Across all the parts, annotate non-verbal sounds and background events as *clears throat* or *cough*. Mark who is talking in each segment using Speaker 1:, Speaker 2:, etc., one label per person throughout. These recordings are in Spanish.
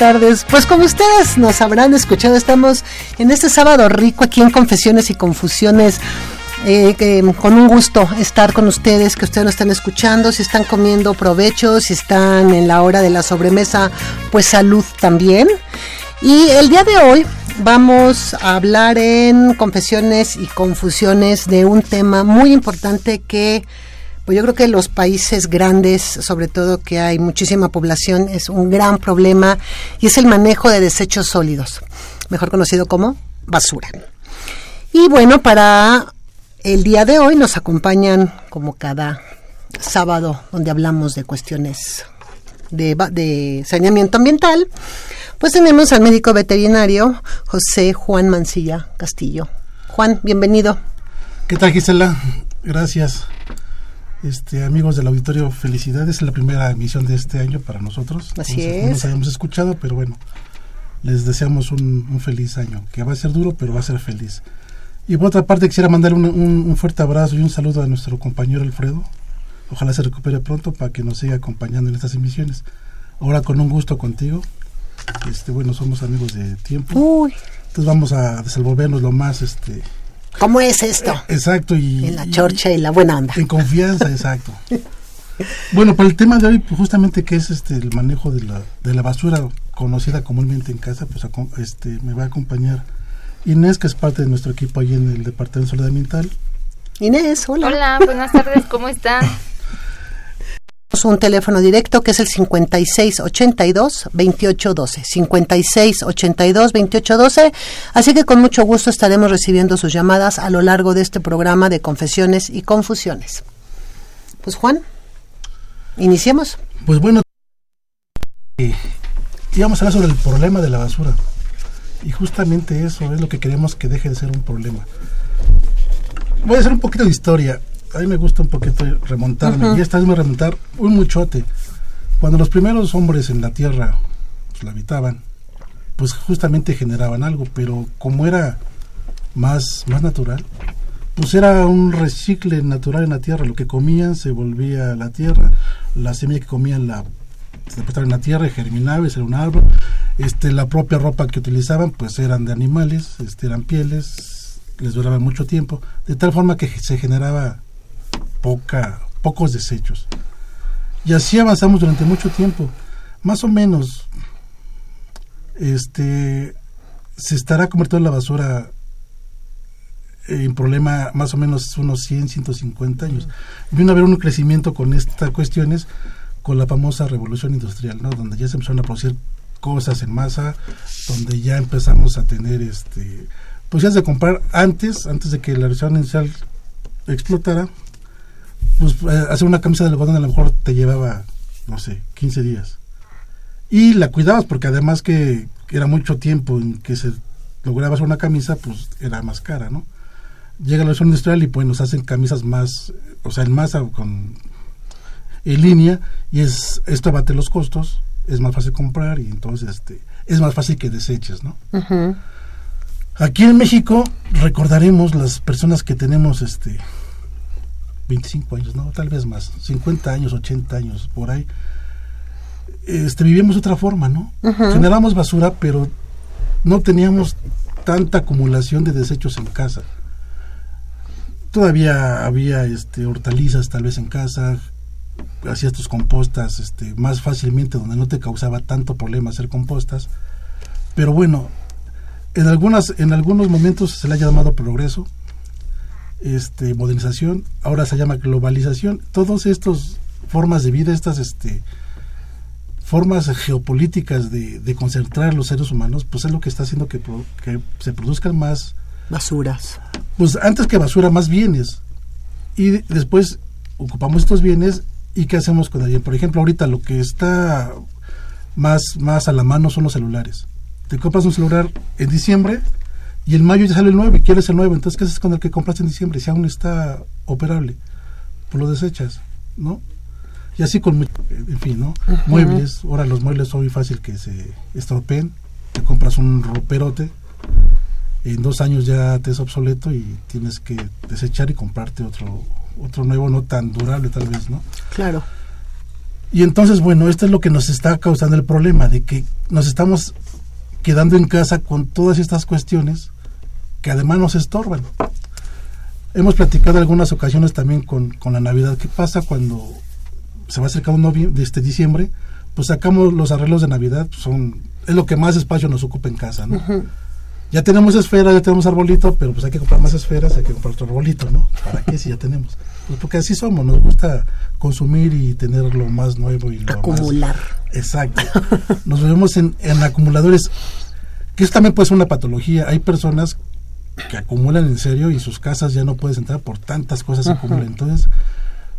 Speaker 1: Tardes. Pues como ustedes nos habrán escuchado, estamos en este sábado rico aquí en Confesiones y Confusiones. Eh, con un gusto estar con ustedes, que ustedes nos están escuchando, si están comiendo provecho, si están en la hora de la sobremesa, pues salud también. Y el día de hoy vamos a hablar en Confesiones y Confusiones de un tema muy importante que pues yo creo que los países grandes, sobre todo que hay muchísima población, es un gran problema y es el manejo de desechos sólidos, mejor conocido como basura. Y bueno, para el día de hoy nos acompañan como cada sábado donde hablamos de cuestiones de, de saneamiento ambiental, pues tenemos al médico veterinario José Juan Mancilla Castillo. Juan, bienvenido.
Speaker 2: ¿Qué tal Gisela? Gracias. Este, amigos del auditorio, felicidades. Es la primera emisión de este año para nosotros.
Speaker 1: Así es.
Speaker 2: No nos habíamos escuchado, pero bueno, les deseamos un, feliz año, que va a ser duro, pero va a ser feliz. Y por otra parte, quisiera mandar un, fuerte abrazo y un saludo a nuestro compañero Alfredo. Ojalá se recupere pronto para que nos siga acompañando en estas emisiones. Ahora con un gusto contigo. Este, bueno, somos amigos de tiempo.
Speaker 1: Uy.
Speaker 2: Entonces vamos a desenvolvernos lo más este
Speaker 1: ¿Cómo es esto?
Speaker 2: Exacto. Y,
Speaker 1: en la chorcha y la buena onda.
Speaker 2: En confianza, exacto. bueno, para el tema de hoy, pues justamente que es este el manejo de la, de la basura conocida comúnmente en casa, pues este me va a acompañar Inés, que es parte de nuestro equipo ahí en el Departamento de Salud Ambiental.
Speaker 1: Inés, hola.
Speaker 3: Hola, buenas tardes, ¿cómo están? *laughs*
Speaker 1: un teléfono directo que es el 5682-2812. 5682-2812. Así que con mucho gusto estaremos recibiendo sus llamadas a lo largo de este programa de confesiones y confusiones. Pues Juan, iniciemos.
Speaker 2: Pues bueno, íbamos a hablar sobre el problema de la basura. Y justamente eso es lo que queremos que deje de ser un problema. Voy a hacer un poquito de historia a mí me gusta un poquito remontarme, y esta vez me remontar un muchote. Cuando los primeros hombres en la tierra pues, la habitaban, pues justamente generaban algo, pero como era más, más natural, pues era un recicle natural en la tierra, lo que comían se volvía a la tierra, la semilla que comían la se en la tierra y germinaba, era un árbol, este, la propia ropa que utilizaban pues eran de animales, este, eran pieles, les duraba mucho tiempo, de tal forma que se generaba poca, pocos desechos. Y así avanzamos durante mucho tiempo. Más o menos, este, se estará convirtiendo la basura en problema más o menos unos 100, 150 años. Vino a haber un crecimiento con estas cuestiones con la famosa revolución industrial, ¿no? donde ya se empezaron a producir cosas en masa, donde ya empezamos a tener este pues ya comprar antes, antes de que la revolución industrial explotara, pues eh, hacer una camisa de algodón a lo mejor te llevaba, no sé, 15 días. Y la cuidabas porque además que era mucho tiempo en que se lograba hacer una camisa, pues era más cara, ¿no? Llega la versión industrial y pues nos hacen camisas más, o sea, en masa con en línea y es esto abate los costos, es más fácil comprar y entonces este es más fácil que deseches, ¿no? Aquí en México recordaremos las personas que tenemos este 25 años, no, tal vez más, 50 años, 80 años, por ahí, este, vivíamos de otra forma, ¿no? Generamos basura, pero no teníamos tanta acumulación de desechos en casa. Todavía había este, hortalizas tal vez en casa, hacías tus compostas este, más fácilmente, donde no te causaba tanto problema hacer compostas. Pero bueno, en, algunas, en algunos momentos se le ha llamado progreso, este, modernización, ahora se llama globalización. Todas estas formas de vida, estas este, formas geopolíticas de, de concentrar los seres humanos, pues es lo que está haciendo que, que se produzcan más,
Speaker 1: Basuras.
Speaker 2: pues antes que basura, más bienes. Y de- después ocupamos estos bienes y ¿qué hacemos con ellos? Por ejemplo, ahorita lo que está más, más a la mano son los celulares. Te compras un celular en diciembre y en mayo ya sale el nuevo y quieres el nuevo. Entonces, ¿qué haces con el que compraste en diciembre si aún está operable? Pues lo desechas, ¿no? Y así con, en fin, ¿no? Muebles. Ahora los muebles son muy fácil que se estropeen. Te compras un roperote en dos años ya te es obsoleto y tienes que desechar y comprarte otro otro nuevo no tan durable tal vez no
Speaker 1: Claro.
Speaker 2: y entonces bueno esto es lo que nos está causando el problema de que nos estamos quedando en casa con todas estas cuestiones que además nos estorban hemos platicado algunas ocasiones también con, con la navidad qué pasa cuando se va acercando de este diciembre pues sacamos los arreglos de navidad pues, son es lo que más espacio nos ocupa en casa no ya tenemos esferas, ya tenemos arbolito, pero pues hay que comprar más esferas, hay que comprar otro arbolito, ¿no? ¿Para qué si ya tenemos? Pues porque así somos, nos gusta consumir y tener lo más nuevo y lo
Speaker 1: Acumular.
Speaker 2: más... Exacto. Nos vemos en, en acumuladores, que eso también puede ser una patología. Hay personas que acumulan en serio y sus casas ya no puedes entrar por tantas cosas que acumulan. Entonces,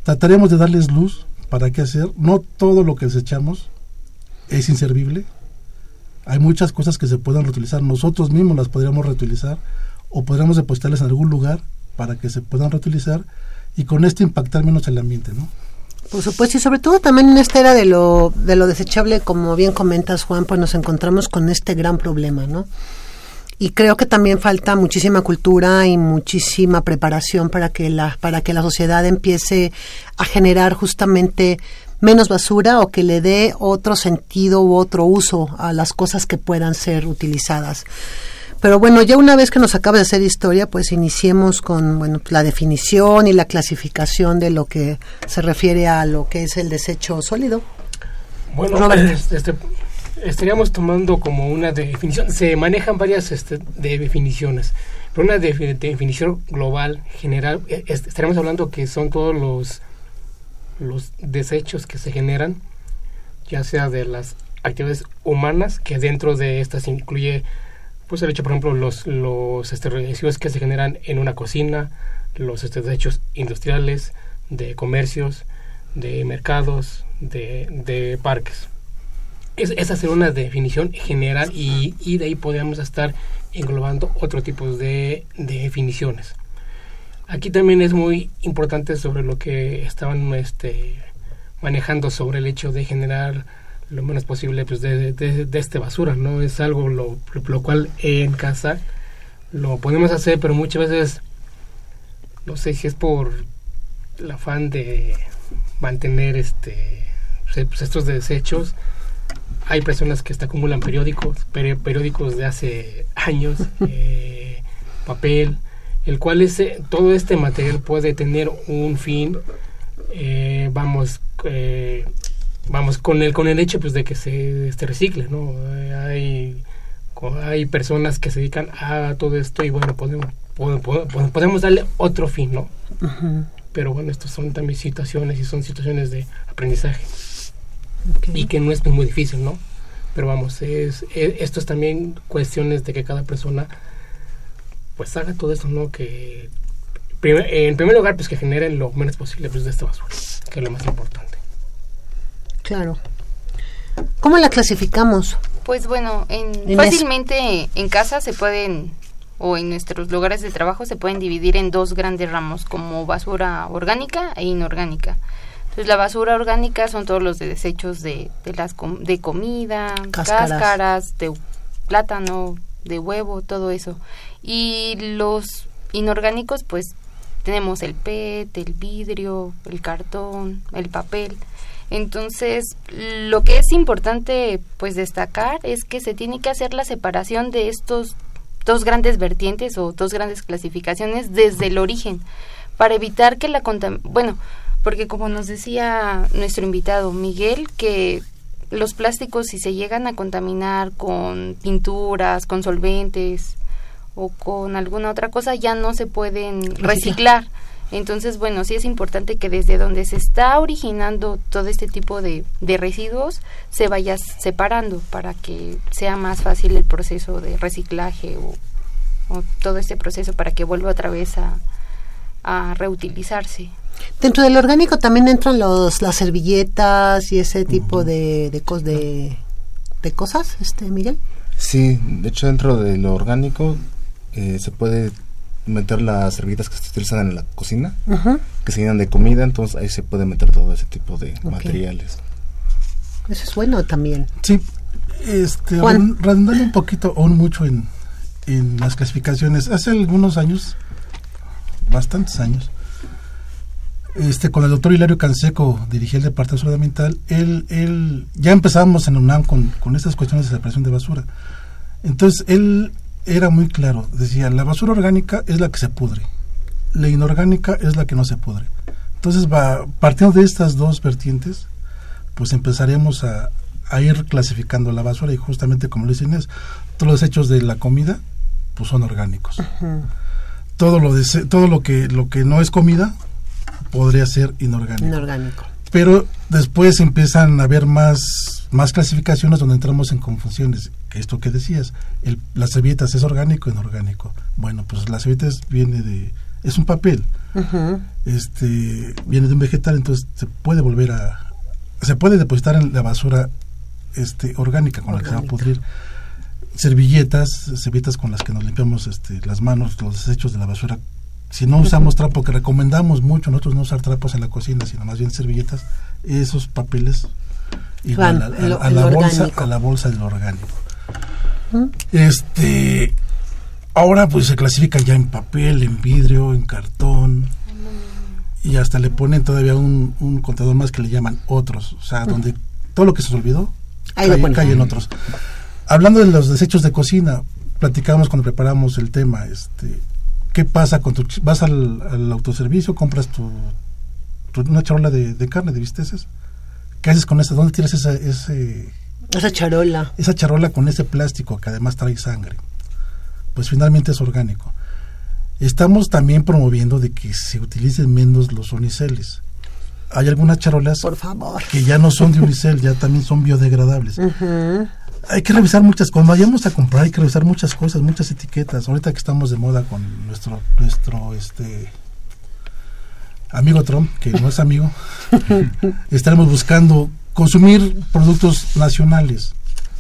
Speaker 2: trataremos de darles luz para qué hacer. No todo lo que desechamos es inservible. Hay muchas cosas que se pueden reutilizar. Nosotros mismos las podríamos reutilizar o podríamos depositarlas en algún lugar para que se puedan reutilizar y con esto impactar menos el ambiente, ¿no?
Speaker 1: Por supuesto, y sobre todo también en esta era de lo, de lo desechable, como bien comentas, Juan, pues nos encontramos con este gran problema, ¿no? Y creo que también falta muchísima cultura y muchísima preparación para que la, para que la sociedad empiece a generar justamente menos basura o que le dé otro sentido u otro uso a las cosas que puedan ser utilizadas. Pero bueno, ya una vez que nos acaba de hacer historia, pues iniciemos con bueno, la definición y la clasificación de lo que se refiere a lo que es el desecho sólido.
Speaker 4: Bueno,
Speaker 1: Roberto.
Speaker 4: este, estaríamos tomando como una definición, se manejan varias este, de definiciones, pero una defi- definición global, general, eh, es- estaremos hablando que son todos los, los desechos que se generan, ya sea de las actividades humanas, que dentro de estas incluye, pues el hecho, por ejemplo, los, los este, residuos que se generan en una cocina, los este, desechos industriales, de comercios, de mercados, de, de parques. Es, esa sería una definición general y, y de ahí podríamos estar englobando otro tipo de, de definiciones. Aquí también es muy importante sobre lo que estaban este, manejando sobre el hecho de generar lo menos posible pues, de, de, de este basura, ¿no? Es algo lo, lo, lo cual en casa lo podemos hacer, pero muchas veces, no sé si es por el afán de mantener este pues, estos desechos, hay personas que hasta acumulan periódicos, peri periódicos de hace *laughs* años, eh, papel, el cual ese, todo este material puede tener un fin, eh, vamos, eh, vamos con el con el hecho pues de que se este, recicle, ¿no? hay hay personas que se dedican a todo esto y bueno podemos podemos, podemos darle otro fin, ¿no?
Speaker 1: Uh -huh.
Speaker 4: Pero bueno, estas son también situaciones y son situaciones de aprendizaje okay. y que no es muy difícil, ¿no? Pero vamos, es, es, esto es también cuestiones de que cada persona pues haga todo esto, ¿no? Que primer, en primer lugar pues que generen lo menos posible pues, de esta basura, que es lo más importante.
Speaker 1: Claro. ¿Cómo la clasificamos?
Speaker 5: Pues bueno, en, fácilmente en casa se pueden o en nuestros lugares de trabajo se pueden dividir en dos grandes ramos como basura orgánica e inorgánica. Entonces la basura orgánica son todos los de desechos de, de las com de comida, cáscaras. cáscaras, de plátano, de huevo, todo eso. Y los inorgánicos pues tenemos el PET, el vidrio, el cartón, el papel. Entonces, lo que es importante pues destacar es que se tiene que hacer la separación de estos dos grandes vertientes o dos grandes clasificaciones desde el origen para evitar que la bueno, porque como nos decía nuestro invitado Miguel que los plásticos si se llegan a contaminar con pinturas, con solventes o con alguna otra cosa ya no se pueden reciclar. Entonces, bueno, sí es importante que desde donde se está originando todo este tipo de, de residuos se vaya separando para que sea más fácil el proceso de reciclaje o, todo este proceso para que vuelva otra vez a, a reutilizarse.
Speaker 1: Dentro del orgánico también entran los, las servilletas y ese tipo de, de, de, de, cosas, este Miguel.
Speaker 6: Sí, de hecho dentro de lo orgánico eh, se puede meter las servilletas que se utilizan en la cocina, que se llenan de comida, entonces ahí se puede meter todo ese tipo de materiales.
Speaker 1: Eso es bueno también.
Speaker 2: Sí, este, redundando un poquito o mucho en, en las clasificaciones, hace algunos años, bastantes años, este, con el doctor Hilario Canseco dirigía el Departamento de Ambiental, él, él, ya empezábamos en UNAM con, con estas cuestiones de separación de basura. Entonces, él era muy claro. Decía, la basura orgánica es la que se pudre, la inorgánica es la que no se pudre. Entonces, va, partiendo de estas dos vertientes, pues empezaremos a, ir clasificando la basura y justamente como lo dicen es, todos los desechos de la comida, pues son orgánicos. Todo lo de, todo lo que lo que no es comida podría ser inorgánico.
Speaker 1: Inorgánico.
Speaker 2: Pero después empiezan a haber más más clasificaciones donde entramos en confusiones. Esto que decías, el, las servilletas es orgánico o inorgánico. Bueno, pues las servilletas viene de es un papel, este viene de un vegetal, entonces se puede volver a se puede depositar en la basura este orgánica con la que se va a pudrir servilletas, servilletas con las que nos limpiamos este, las manos, los desechos de la basura. Si no usamos trapo, que recomendamos mucho nosotros no usar trapos en la cocina, sino más bien servilletas, esos papeles igual a, la bolsa a la bolsa del orgánico. Este ahora pues se clasifica ya en papel en vidrio en cartón y hasta le ponen todavía un, un contador más que le llaman otros o sea donde todo lo que se olvidó cae, en otros. Hablando de los desechos de cocina platicábamos cuando preparamos el tema este qué pasa con tu vas al, autoservicio compras tu, una charola de, de carne de bisteces ¿Qué haces con esa? ¿Dónde tienes esa, ese,
Speaker 1: esa charola?
Speaker 2: Esa charola con ese plástico que además trae sangre. Pues finalmente es orgánico. Estamos también promoviendo de que se utilicen menos los uniceles. Hay algunas charolas
Speaker 1: Por favor.
Speaker 2: que ya no son de unicel, ya también son biodegradables. Hay que revisar muchas, cuando vayamos a comprar hay que revisar muchas cosas, muchas etiquetas. Ahorita que estamos de moda con nuestro, nuestro, este, amigo Trump, que no es amigo, *laughs* estaremos buscando consumir productos nacionales.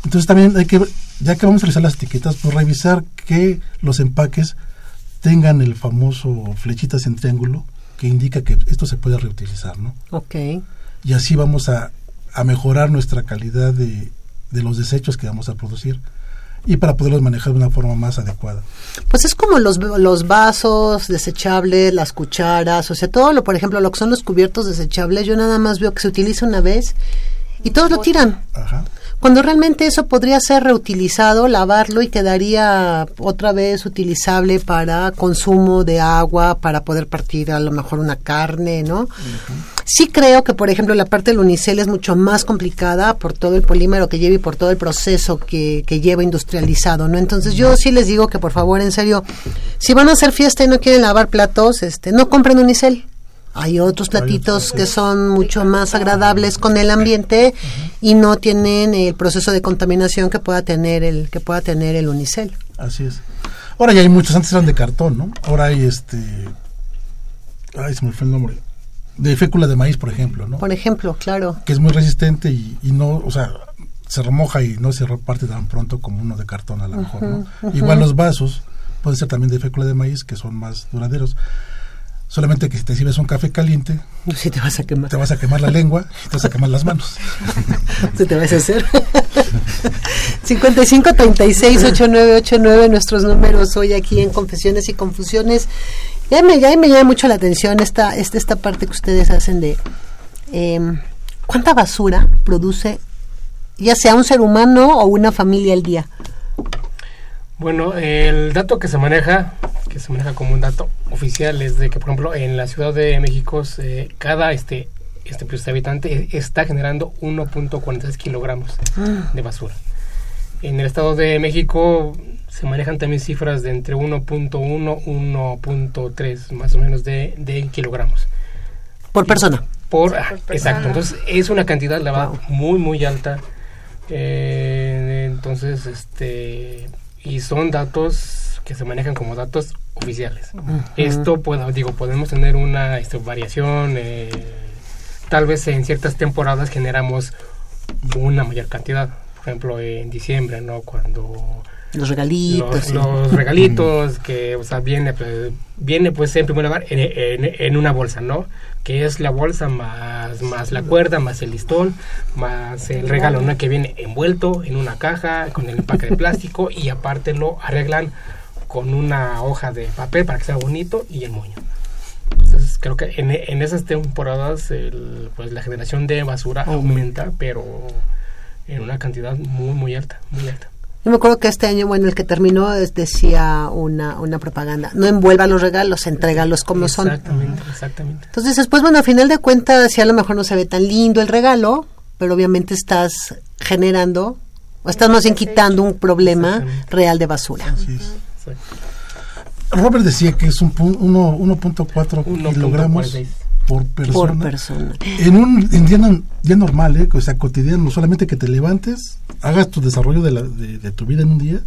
Speaker 2: Entonces también hay que, ya que vamos a realizar las etiquetas, pues revisar que los empaques tengan el famoso flechitas en triángulo que indica que esto se puede reutilizar, ¿no?
Speaker 1: Ok.
Speaker 2: Y así vamos a, a mejorar nuestra calidad de, de los desechos que vamos a producir y para poderlos manejar de una forma más adecuada.
Speaker 1: Pues es como los, los vasos desechables, las cucharas, o sea, todo lo, por ejemplo, lo que son los cubiertos desechables, yo nada más veo que se utiliza una vez y todos lo tiran. Ajá cuando realmente eso podría ser reutilizado, lavarlo y quedaría otra vez utilizable para consumo de agua, para poder partir a lo mejor una carne, ¿no? Sí creo que, por ejemplo, la parte del unicel es mucho más complicada por todo el polímero que lleva y por todo el proceso que, que lleva industrializado, ¿no? Entonces yo sí les digo que, por favor, en serio, si van a hacer fiesta y no quieren lavar platos, este, no compren unicel hay otros platitos que son mucho más agradables con el ambiente y no tienen el proceso de contaminación que pueda tener el que pueda tener el unicel.
Speaker 2: Así es. Ahora ya hay muchos, antes eran de cartón, ¿no? Ahora hay este ay, se me fue el nombre. De fécula de maíz, por ejemplo, ¿no?
Speaker 1: Por ejemplo, claro.
Speaker 2: Que es muy resistente y, no, o sea, se remoja y no se reparte tan pronto como uno de cartón a lo mejor, ¿no? Igual los vasos pueden ser también de fécula de maíz que son más duraderos. Solamente que si te sirves un café caliente, *laughs*
Speaker 1: sí te vas a quemar.
Speaker 2: Te vas a quemar la lengua y *laughs* te vas a quemar las manos. *laughs*
Speaker 1: Se te vas a hacer. 55 36 8989 nuestros números hoy aquí en Confesiones y Confusiones. Ya me, ya me llama mucho la atención esta, esta, esta parte que ustedes hacen de eh, ¿Cuánta basura produce ya sea un ser humano o una familia al día?
Speaker 4: Bueno, el dato que se maneja, que se maneja como un dato oficial, es de que, por ejemplo, en la Ciudad de México, cada este, este, pues, habitante está generando 1.46 kilogramos de basura. En el Estado de México se manejan también cifras de entre 1.1 1.3 más o menos de, de kilogramos.
Speaker 1: Por persona.
Speaker 4: Por, exacto. Entonces es una cantidad la muy muy alta. Eh, entonces este y son datos que se manejan como datos oficiales. Esto puedo, digo podemos tener una este, variación. Eh, tal vez en ciertas temporadas generamos una mayor cantidad por ejemplo, en diciembre, ¿no? Cuando...
Speaker 1: Los regalitos.
Speaker 4: Los, regalitos, que, o sea, viene, pues, viene pues en primer lugar en, en, una bolsa, ¿no? Que es la bolsa más, más la cuerda, más el listón, más el regalo, ¿no? Que viene envuelto en una caja con el empaque de plástico y aparte lo arreglan con una hoja de papel para que sea bonito y el moño. Entonces, creo que en, en esas temporadas el, pues la generación de basura aumenta, pero en una cantidad muy, muy alta, muy alta.
Speaker 1: Yo me acuerdo que este año, bueno, el que terminó decía una, una propaganda, no envuelva los regalos, entrégalos como son.
Speaker 4: Exactamente, exactamente.
Speaker 1: Entonces después, bueno, a final de cuentas, si a lo mejor no se ve tan lindo el regalo, pero obviamente estás generando, o estás más bien quitando un problema real de basura.
Speaker 2: Robert decía que es un 1.4 kilogramos por persona. En un día, normal, ¿eh? o sea, cotidiano, solamente que te levantes, hagas tu desarrollo de, la, de, tu vida en un día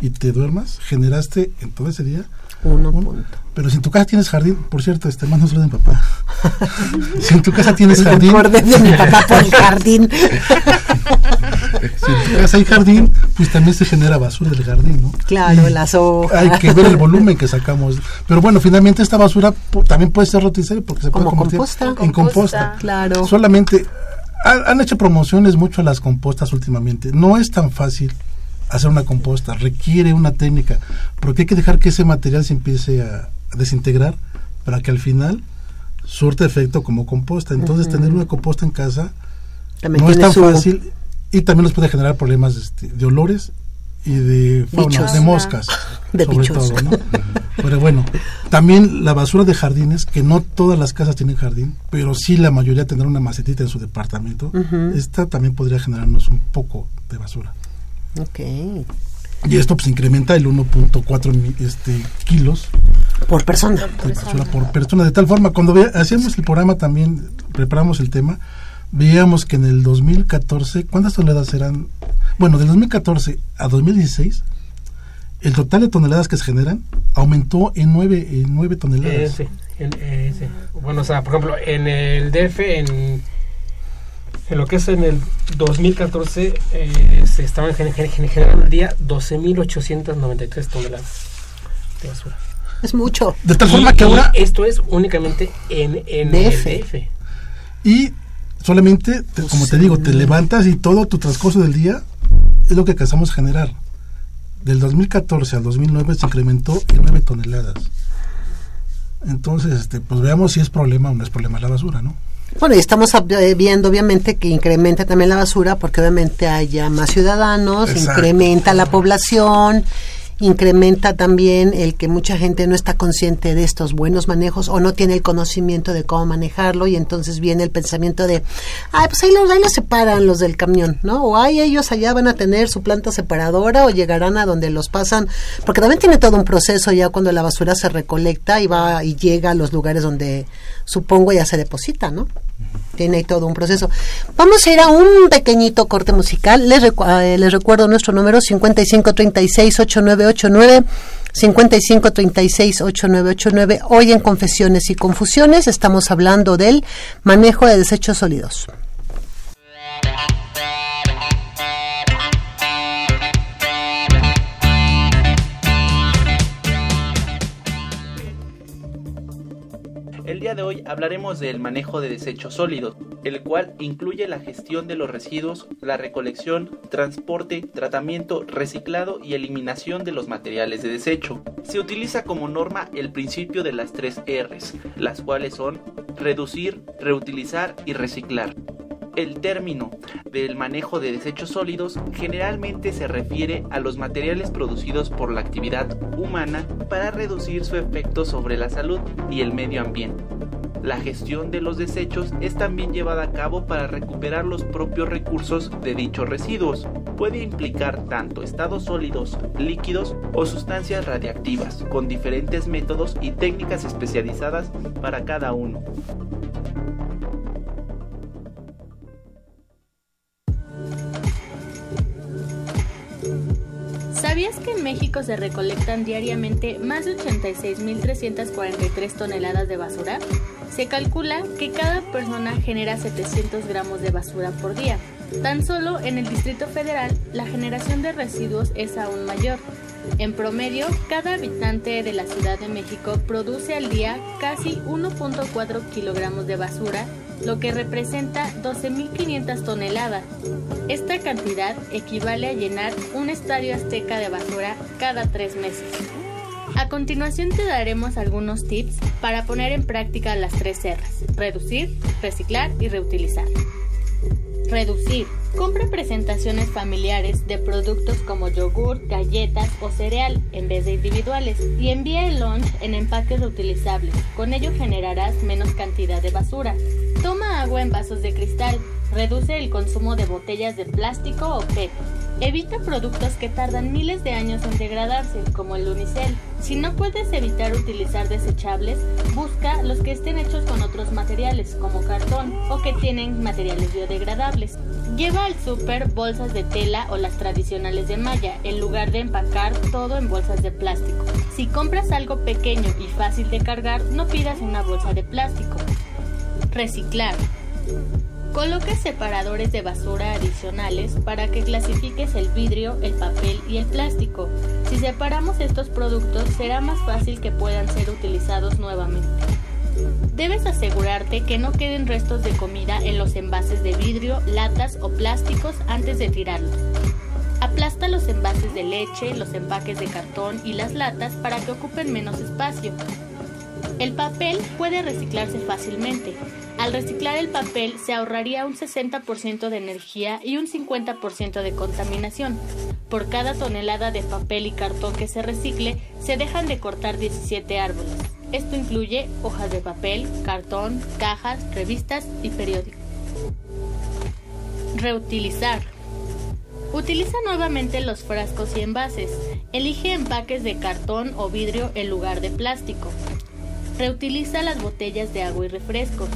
Speaker 2: y te duermas, generaste en todo ese día
Speaker 1: uno punto.
Speaker 2: Pero si en tu casa tienes jardín, por cierto, este más no de mi papá. *laughs* si en tu casa tienes jardín.
Speaker 1: de mi papá por el jardín.
Speaker 2: si en tu casa hay jardín, pues también se genera basura del jardín, ¿no?
Speaker 1: Claro, las hojas.
Speaker 2: Hay que ver el volumen que sacamos. Pero bueno, finalmente esta basura también puede ser reutilizable porque se puede convertir en composta.
Speaker 1: Claro.
Speaker 2: Solamente han hecho promociones mucho a las compostas últimamente. No es tan fácil hacer una composta, requiere una técnica, porque hay que dejar que ese material se empiece a, desintegrar para que al final surte efecto como composta. Entonces, tener una composta en casa no es tan fácil y también nos puede generar problemas este, de olores y de fauna, de moscas,
Speaker 1: de sobre todo. *laughs*
Speaker 2: pero bueno, también la basura de jardines, que no todas las casas tienen jardín, pero sí la mayoría tendrá una macetita en su departamento, esta también podría generarnos un poco de basura.
Speaker 1: Ok.
Speaker 2: Y esto pues incrementa el 1.4 este, kilos
Speaker 1: por persona.
Speaker 2: Por persona. por persona. De tal forma, cuando hacíamos el programa también, preparamos el tema, veíamos que en el 2014, ¿cuántas toneladas eran? Bueno, del 2014 a 2016, el total de toneladas que se generan aumentó en 9, en 9 toneladas.
Speaker 4: Eh, eh, bueno, o sea, por ejemplo, en el DF, en en lo que es en el 2014 eh, se estaban generando al día 12.893 toneladas de basura.
Speaker 1: Es mucho.
Speaker 2: De tal forma que ahora...
Speaker 4: Esto es únicamente en, en
Speaker 1: DF.
Speaker 2: Y solamente, como te digo, te levantas y todo tu transcurso del día es lo que alcanzamos a generar. Del 2014 al 2009 se incrementó en 9 toneladas. Entonces, este, pues veamos si es problema o no es problema la basura, ¿no?
Speaker 1: Bueno, y estamos eh, viendo obviamente que incrementa también la basura porque obviamente haya más ciudadanos, incrementa la población, incrementa también el que mucha gente no está consciente de estos buenos manejos o no tiene el conocimiento de cómo manejarlo y entonces viene el pensamiento de, ay, pues ahí los, ahí los separan los del camión, ¿no? O ay, ellos allá van a tener su planta separadora o llegarán a donde los pasan, porque también tiene todo un proceso ya cuando la basura se recolecta y va y llega a los lugares donde supongo ya se deposita, ¿no? Tiene todo un proceso. Vamos a ir a un pequeñito corte musical. Les, eh, les recuerdo nuestro número 5536-8989. 5536-8989. Hoy en Confesiones y Confusiones estamos hablando del manejo de desechos sólidos.
Speaker 7: Día de hoy hablaremos del manejo de desechos sólidos, el cual incluye la gestión de los residuos, la recolección, transporte, tratamiento, reciclado y eliminación de los materiales de desecho. Se utiliza como norma el principio de las tres Rs, las cuales son reducir, reutilizar y reciclar. El término del manejo de desechos sólidos generalmente se refiere a los materiales producidos por la actividad humana para reducir su efecto sobre la salud y el medio ambiente. La gestión de los desechos es también llevada a cabo para recuperar los propios recursos de dichos residuos. Puede implicar tanto estados sólidos, líquidos o sustancias radiactivas, con diferentes métodos y técnicas especializadas para cada uno.
Speaker 8: ¿Sabías que en México se recolectan diariamente más de 86.343 toneladas de basura? Se calcula que cada persona genera 700 gramos de basura por día. Tan solo en el Distrito Federal la generación de residuos es aún mayor. En promedio, cada habitante de la Ciudad de México produce al día casi 1.4 kilogramos de basura, lo que representa 12.500 toneladas. Esta cantidad equivale a llenar un estadio azteca de basura cada tres meses. A continuación te daremos algunos tips para poner en práctica las tres R's, reducir, reciclar y reutilizar. Reducir. Compre presentaciones familiares de productos como yogur, galletas o cereal en vez de individuales y envíe el lunch en empaques reutilizables. Con ello generarás menos cantidad de basura. En vasos de cristal. Reduce el consumo de botellas de plástico o PET. Evita productos que tardan miles de años en degradarse, como el unicel. Si no puedes evitar utilizar desechables, busca los que estén hechos con otros materiales, como cartón, o que tienen materiales biodegradables. Lleva al súper bolsas de tela o las tradicionales de malla, en lugar de empacar todo en bolsas de plástico. Si compras algo pequeño y fácil de cargar, no pidas una bolsa de plástico. Reciclar. Coloque separadores de basura adicionales para que clasifiques el vidrio, el papel y el plástico. Si separamos estos productos será más fácil que puedan ser utilizados nuevamente. Debes asegurarte que no queden restos de comida en los envases de vidrio, latas o plásticos antes de tirarlos. Aplasta los envases de leche, los empaques de cartón y las latas para que ocupen menos espacio. El papel puede reciclarse fácilmente. Al reciclar el papel se ahorraría un 60% de energía y un 50% de contaminación. Por cada tonelada de papel y cartón que se recicle, se dejan de cortar 17 árboles. Esto incluye hojas de papel, cartón, cajas, revistas y periódicos. Reutilizar. Utiliza nuevamente los frascos y envases. Elige empaques de cartón o vidrio en lugar de plástico. Reutiliza las botellas de agua y refrescos.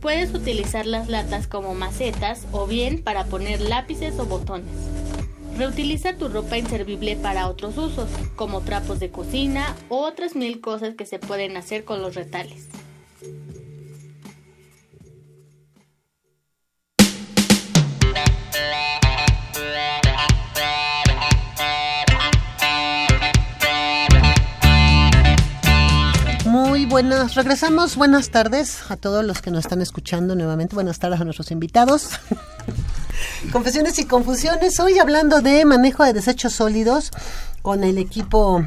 Speaker 8: Puedes utilizar las latas como macetas o bien para poner lápices o botones. Reutiliza tu ropa inservible para otros usos, como trapos de cocina o otras mil cosas que se pueden hacer con los retales.
Speaker 1: Buenas, regresamos, buenas tardes a todos los que nos están escuchando nuevamente, buenas tardes a nuestros invitados. *laughs* Confesiones y confusiones, hoy hablando de manejo de desechos sólidos con el equipo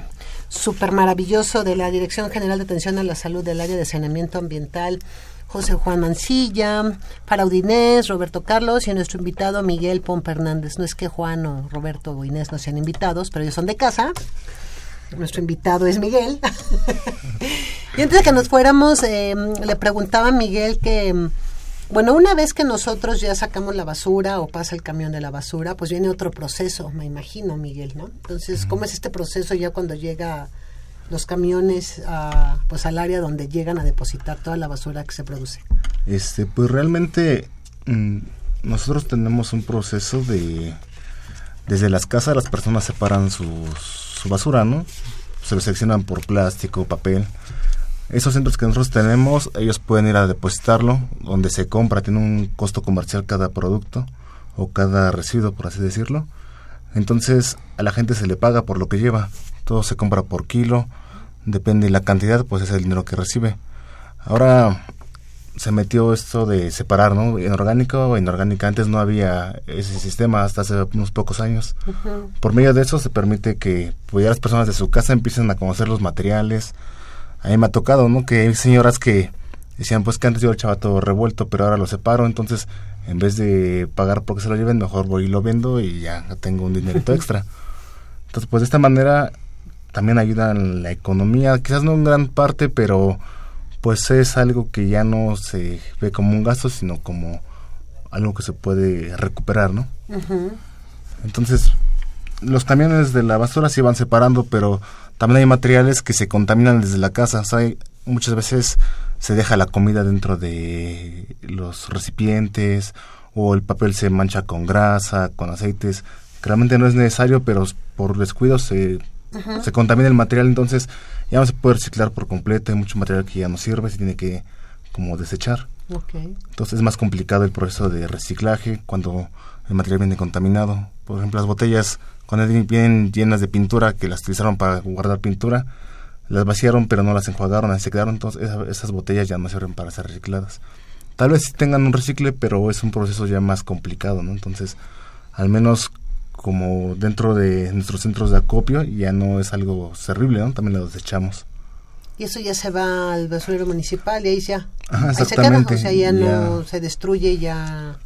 Speaker 1: súper maravilloso de la Dirección General de Atención a la Salud del Área de Saneamiento Ambiental, José Juan Mancilla, Faraud Inés, Roberto Carlos y nuestro invitado Miguel Pompa Hernández. No es que Juan o Roberto o Inés no sean invitados, pero ellos son de casa. Nuestro invitado es Miguel. *laughs* y antes de que nos fuéramos, eh, le preguntaba a Miguel que, bueno, una vez que nosotros ya sacamos la basura o pasa el camión de la basura, pues viene otro proceso, me imagino, Miguel, ¿no? Entonces, ¿cómo es este proceso ya cuando llega los camiones a, pues al área donde llegan a depositar toda la basura que se produce?
Speaker 6: Este, pues realmente mm, nosotros tenemos un proceso de desde las casas las personas separan sus su basura, ¿no? Se lo seleccionan por plástico, papel. Esos centros que nosotros tenemos, ellos pueden ir a depositarlo, donde se compra, tiene un costo comercial cada producto o cada residuo, por así decirlo. Entonces a la gente se le paga por lo que lleva. Todo se compra por kilo, depende de la cantidad, pues es el dinero que recibe. Ahora se metió esto de separar, ¿no? En orgánico o inorgánica. Antes no había ese sistema hasta hace unos pocos años. Por medio de eso se permite que pues, ya las personas de su casa empiecen a conocer los materiales. A mí me ha tocado, ¿no? Que hay señoras que decían, pues que antes yo echaba todo revuelto, pero ahora lo separo. Entonces En vez de pagar porque se lo lleven, mejor voy y lo vendo y ya tengo un dinerito extra. *laughs* Entonces, pues de esta manera también ayuda en la economía, quizás no en gran parte, pero pues es algo que ya no se ve como un gasto, sino como algo que se puede recuperar, ¿no? Entonces, los camiones de la basura se van separando, pero también hay materiales que se contaminan desde la casa. O sea, hay- muchas veces se deja la comida dentro de los recipientes o el papel se mancha con grasa, con aceites. que Realmente no es necesario, pero por descuido se, Se contamina el material, entonces ya no se puede reciclar por completo. Hay mucho material que ya no sirve, se tiene que como desechar.
Speaker 1: Ok.
Speaker 6: Entonces es más complicado el proceso de reciclaje cuando el material viene contaminado. Por ejemplo, las botellas cuando vienen llenas de pintura que las utilizaron para guardar pintura, las vaciaron pero no las enjuagaron, así se quedaron. Entonces esa- esas botellas ya no sirven para ser recicladas. Tal vez tengan un recicle, pero es un proceso ya más complicado, ¿no? Entonces, al menos como dentro de nuestros centros de acopio ya no es algo terrible, ¿no? También lo desechamos.
Speaker 1: Y eso ya se va al basurero municipal y ahí ya.
Speaker 6: Ajá,
Speaker 1: ahí se queda, o sea, ya, no se destruye, ya.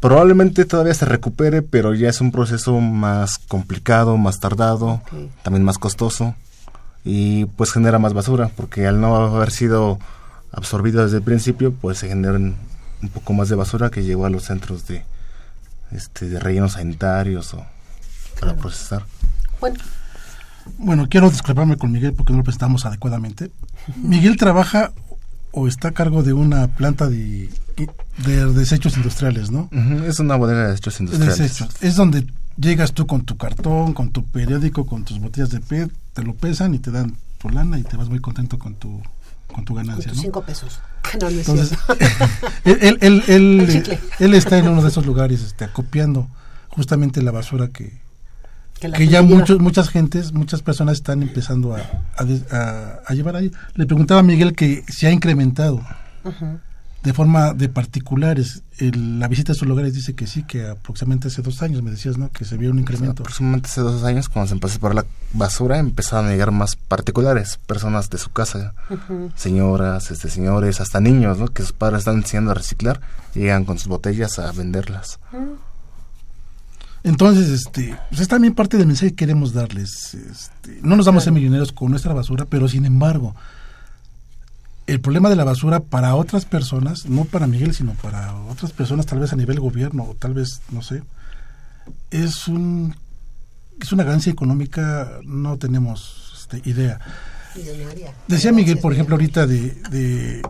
Speaker 6: Probablemente todavía se recupere, pero ya es un proceso más complicado, más tardado, también más costoso y pues genera más basura, porque al no haber sido absorbido desde el principio, pues se generan un poco más de basura que llegó a los centros de este de rellenos sanitarios o para procesar.
Speaker 1: Bueno,
Speaker 2: Bueno, quiero disculparme con Miguel porque no lo presentamos adecuadamente. Miguel trabaja o está a cargo de una planta de, de desechos industriales, ¿no?
Speaker 6: Ujú, Es una bodega de desechos industriales.
Speaker 2: Desechos. Es donde llegas tú con tu cartón, con tu periódico, con tus botellas de PET, te lo pesan y te dan tu lana y te vas muy contento con tu con tu
Speaker 1: con
Speaker 2: ganancia,
Speaker 1: tus
Speaker 2: ¿no?
Speaker 1: cinco pesos. *laughs* No, no es
Speaker 2: Entonces, *laughs* él, él, él, *laughs* él está en uno de esos lugares este, acopiando justamente la basura que,
Speaker 1: Que la
Speaker 2: que ya
Speaker 1: lleva.
Speaker 2: muchos, muchas gentes, muchas personas están empezando a, a de- a- a llevar ahí. Le preguntaba a Miguel que se ha incrementado de forma de particulares. El- la visita a estos lugares dice que sí, que aproximadamente hace dos años me decías, ¿no? Que se vio un incremento.
Speaker 6: Aproximadamente hace dos años, cuando se empezó a separar la basura, empezaron a llegar más particulares, personas de su casa, señoras, este, señores, hasta niños, ¿no? Que sus padres están enseñando a reciclar, llegan con sus botellas a venderlas.
Speaker 2: Entonces, este, pues es también parte del mensaje que queremos darles. Este, no nos vamos a ser millonarios con nuestra basura, pero sin embargo, el problema de la basura para otras personas, no para Miguel, sino para otras personas, tal vez a nivel gobierno, o tal vez, no sé, es un es una ganancia económica, no tenemos este, idea. Decía Miguel, por ejemplo, ahorita de, de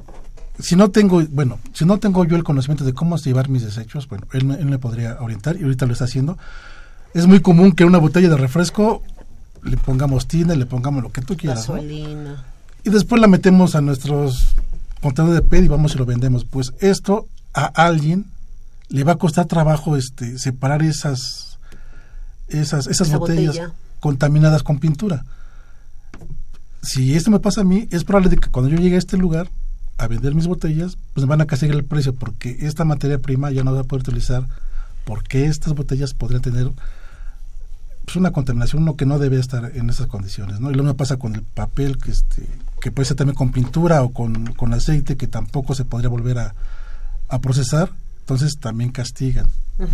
Speaker 2: si no tengo, bueno, si no tengo yo el conocimiento de cómo llevar mis desechos, bueno, él, me- él me podría orientar y ahorita lo está haciendo. Es muy común que una botella de refresco le pongamos tina, le pongamos lo que tú quieras, ¿no?
Speaker 1: Gasolina.
Speaker 2: y después la metemos a nuestros contenedores de PET y vamos y lo vendemos. Pues esto a alguien le va a costar trabajo este separar esas esas esas
Speaker 1: Esa
Speaker 2: botellas
Speaker 1: botella.
Speaker 2: contaminadas con pintura. Si esto me pasa a mí, es probable de que cuando yo llegue a este lugar a vender mis botellas, pues me van a castigar el precio porque esta materia prima ya no va a poder utilizar porque estas botellas podrían tener pues, una contaminación no que no debe estar en esas condiciones, ¿no? Y lo mismo pasa con el papel que este que puede ser también con pintura o con, con aceite que tampoco se podría volver a, a procesar, entonces también castigan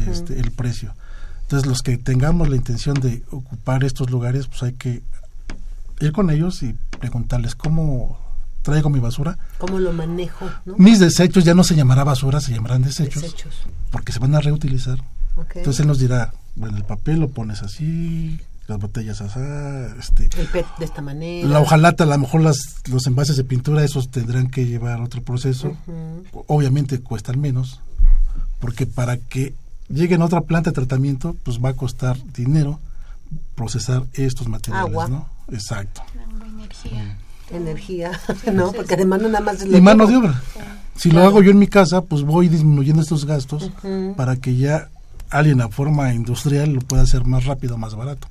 Speaker 2: este el precio. Entonces los que tengamos la intención de ocupar estos lugares, pues hay que ir con ellos y preguntarles cómo traigo mi basura.
Speaker 1: ¿Cómo lo manejo? ¿no?
Speaker 2: Mis desechos ya no se llamará basura, se llamarán desechos,
Speaker 1: Desechos.
Speaker 2: porque se van a reutilizar. Entonces él nos dirá, bueno, el papel lo pones así, las botellas así, este,
Speaker 1: El PET de esta manera.
Speaker 2: la hojalata, a lo mejor las, los envases de pintura, esos tendrán que llevar otro proceso. Obviamente cuestan menos, porque para que lleguen a otra planta de tratamiento, pues va a costar dinero procesar estos materiales,
Speaker 1: Agua.
Speaker 2: ¿no? Exacto.
Speaker 1: Energía, ¿no? Porque además no nada más es
Speaker 2: Y mano de obra. Si lo hago yo en mi casa, pues voy disminuyendo estos gastos para que ya alguien a forma industrial lo pueda hacer más rápido, más barato.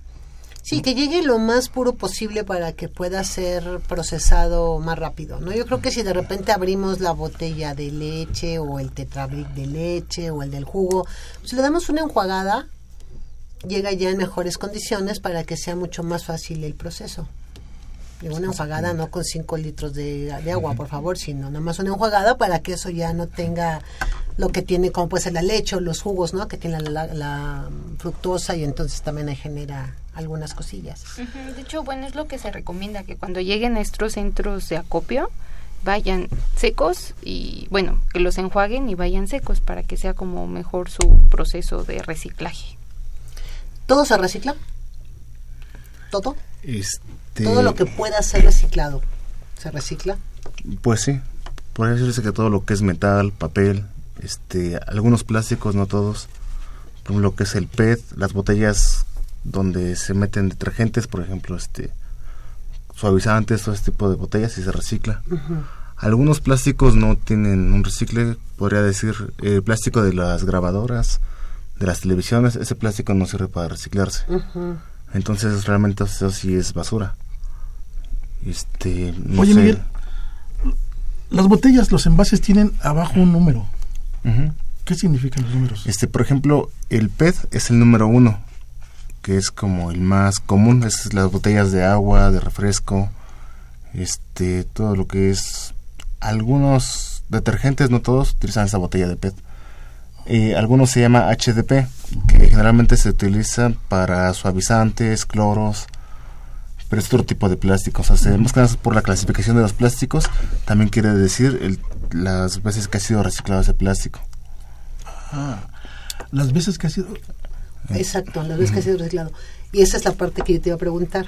Speaker 1: Sí, que llegue lo más puro posible para que pueda ser procesado más rápido, ¿no? Yo creo que si de repente abrimos la botella de leche o el tetrabric de leche o el del jugo, pues le damos una enjuagada, llega ya en mejores condiciones para que sea mucho más fácil el proceso. Digo, una enjuagada no con 5 litros de, de agua, por favor, sino nada más una enjuagada para que eso ya no tenga lo que tiene como puede ser la leche o los jugos, ¿no? Que tiene la, la fructosa y entonces también ahí genera algunas cosillas.
Speaker 5: De hecho, bueno, es lo que se recomienda, que cuando lleguen a estos centros de acopio, vayan secos y, bueno, que los enjuaguen y vayan secos para que sea como mejor su proceso de reciclaje.
Speaker 1: ¿Todo se recicla? ¿Todo?
Speaker 6: Este,
Speaker 1: Todo lo que pueda ser reciclado, ¿se recicla?
Speaker 6: Pues sí, podría decirse que todo lo que es metal, papel, este, algunos plásticos, no todos, por lo que es el PET, las botellas donde se meten detergentes, por ejemplo, este, suavizantes, todo este tipo de botellas y se recicla. Algunos plásticos no tienen un recicle, podría decir, el plástico de las grabadoras, de las televisiones, ese plástico no sirve para reciclarse. Entonces realmente eso sí es basura. Este, no
Speaker 2: Oye,
Speaker 6: sé.
Speaker 2: Miguel, las botellas, los envases tienen abajo un número.
Speaker 6: Ujú.
Speaker 2: ¿Qué significan los números?
Speaker 6: Este, por ejemplo, el PET es el número uno, que es como el más común. Es las botellas de agua, de refresco, este, todo lo que es. Algunos detergentes, no todos, utilizan esa botella de PET. Eh, algunos se llama HDP, que generalmente se utilizan para suavizantes, cloros, pero es otro tipo de plásticos. O sea, se- más que nada por la clasificación de los plásticos, también quiere decir el- las veces que ha sido reciclado ese plástico.
Speaker 2: Ah, las veces que ha sido...
Speaker 1: Exacto, la vez que ha sido reciclado. Y esa es la parte que yo te iba a preguntar.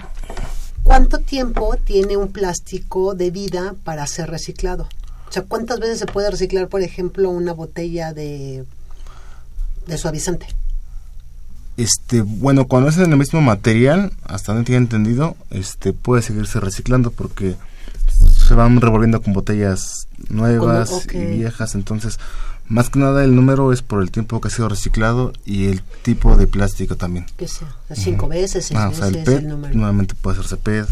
Speaker 1: ¿Cuánto tiempo tiene un plástico de vida para ser reciclado? O sea, ¿cuántas veces se puede reciclar, por ejemplo, una botella de, de suavizante?
Speaker 6: Este, bueno, cuando es en el mismo material, hasta donde tengo entendido, este, puede seguirse reciclando porque se van revolviendo con botellas nuevas y viejas, entonces, más que nada el número es por el tiempo que ha sido reciclado y el tipo de plástico también.
Speaker 1: Que sea, cinco veces, seis
Speaker 6: Ah, o sea, el
Speaker 1: veces,
Speaker 6: PET
Speaker 1: el número.
Speaker 6: nuevamente puede hacerse PET.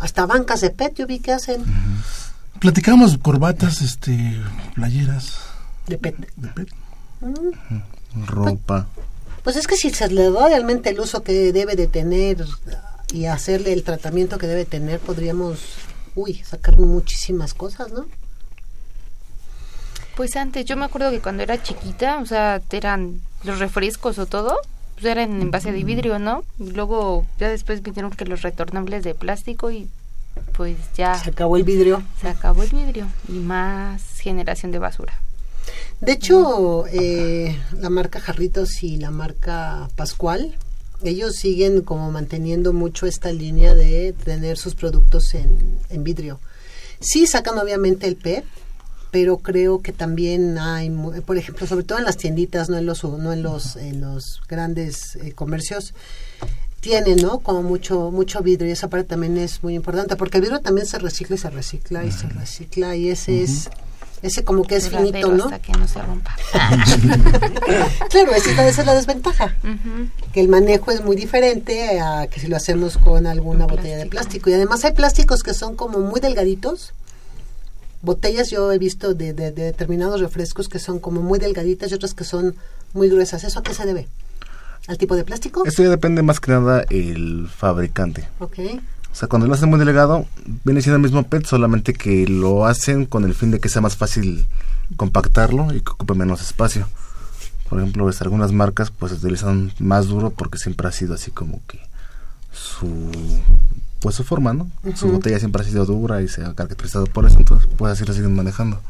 Speaker 1: Hasta bancas de PET yo vi que hacen
Speaker 2: Platicamos corbatas, este, playeras
Speaker 1: de PET.
Speaker 2: de PET.
Speaker 6: Ropa.
Speaker 1: Pues es que si se le da realmente el uso que debe de tener y hacerle el tratamiento que debe tener, podríamos, uy, sacar muchísimas cosas, ¿no?
Speaker 5: Pues antes, yo me acuerdo que cuando era chiquita, o sea, eran los refrescos o todo, pues eran en base de vidrio, ¿no? Y luego ya después vinieron que los retornables de plástico y pues ya
Speaker 1: Se acabó el vidrio.
Speaker 5: se acabó el vidrio y más generación de basura.
Speaker 1: De hecho, eh, la marca Jarritos y la marca Pascual, ellos siguen como manteniendo mucho esta línea de tener sus productos en, en vidrio. Sí sacan obviamente el PET, pero creo que también hay, por ejemplo, sobre todo en las tienditas, no en los, no en los, en los grandes eh, comercios, tienen, ¿no? Como mucho, mucho vidrio y esa parte también es muy importante, porque el vidrio también se recicla y se recicla y se recicla y ese es, ese como que es
Speaker 5: Duradero
Speaker 1: finito, ¿no?
Speaker 5: Hasta que no se rompa. *laughs*
Speaker 1: claro, esa es, la, esa es la desventaja. Que el manejo es muy diferente a que si lo hacemos con alguna botella de
Speaker 5: plástico.
Speaker 1: Y además hay plásticos que son como muy delgaditos. Botellas yo he visto de, de- de determinados refrescos que son como muy delgaditas y otras que son muy gruesas. ¿Eso a qué se debe? ¿Al tipo de plástico?
Speaker 6: Esto ya depende más que nada el fabricante.
Speaker 1: Ok.
Speaker 6: O sea, cuando lo hacen muy delgado, viene siendo el mismo PET, solamente que lo hacen con el fin de que sea más fácil compactarlo y que ocupe menos espacio. Por ejemplo, pues, algunas marcas pues utilizan más duro porque siempre ha sido así como que su pues su forma, ¿no? Su
Speaker 1: Ujú.
Speaker 6: botella siempre ha sido dura y se ha caracterizado por eso, entonces pues así lo siguen manejando.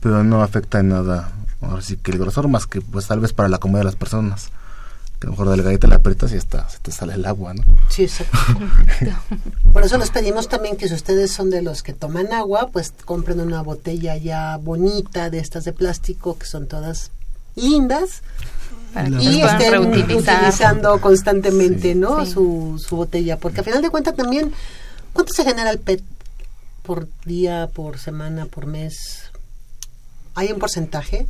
Speaker 6: Pero no afecta en nada, ahora sí que el grosor más que pues tal vez para la comodidad de las personas. Que a lo mejor delgadita la aprietas y hasta se te sale el agua, ¿no?
Speaker 1: Sí, exacto. Por eso les pedimos también que si ustedes son de los que toman agua, pues compren una botella ya bonita de estas de plástico que son todas lindas
Speaker 5: Para
Speaker 2: Y
Speaker 5: que
Speaker 2: la
Speaker 1: estén utilizando constantemente,
Speaker 6: Sí.
Speaker 1: ¿no?
Speaker 5: Sí.
Speaker 1: Su, su botella, porque al final de cuentas también, ¿cuánto se genera el PET por día, por semana, por mes? ¿Hay un porcentaje?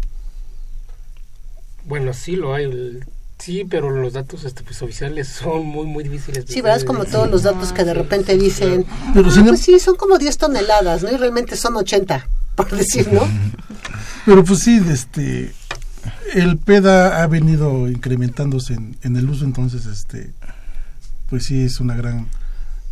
Speaker 4: Bueno, sí lo hay. el- Sí, pero los datos este, pues, oficiales *laughs* son muy, muy difíciles. de-
Speaker 1: Sí, ¿verdad? Es como todos los datos que de repente dicen,
Speaker 2: Pero
Speaker 1: "Ah, pues sí, son como 10 toneladas, ¿no? Y realmente son 80, *laughs* por decir, ¿no? *laughs*
Speaker 2: Pero pues sí, este, el PEDA ha venido incrementándose en, en el uso, entonces, este, pues sí es una gran,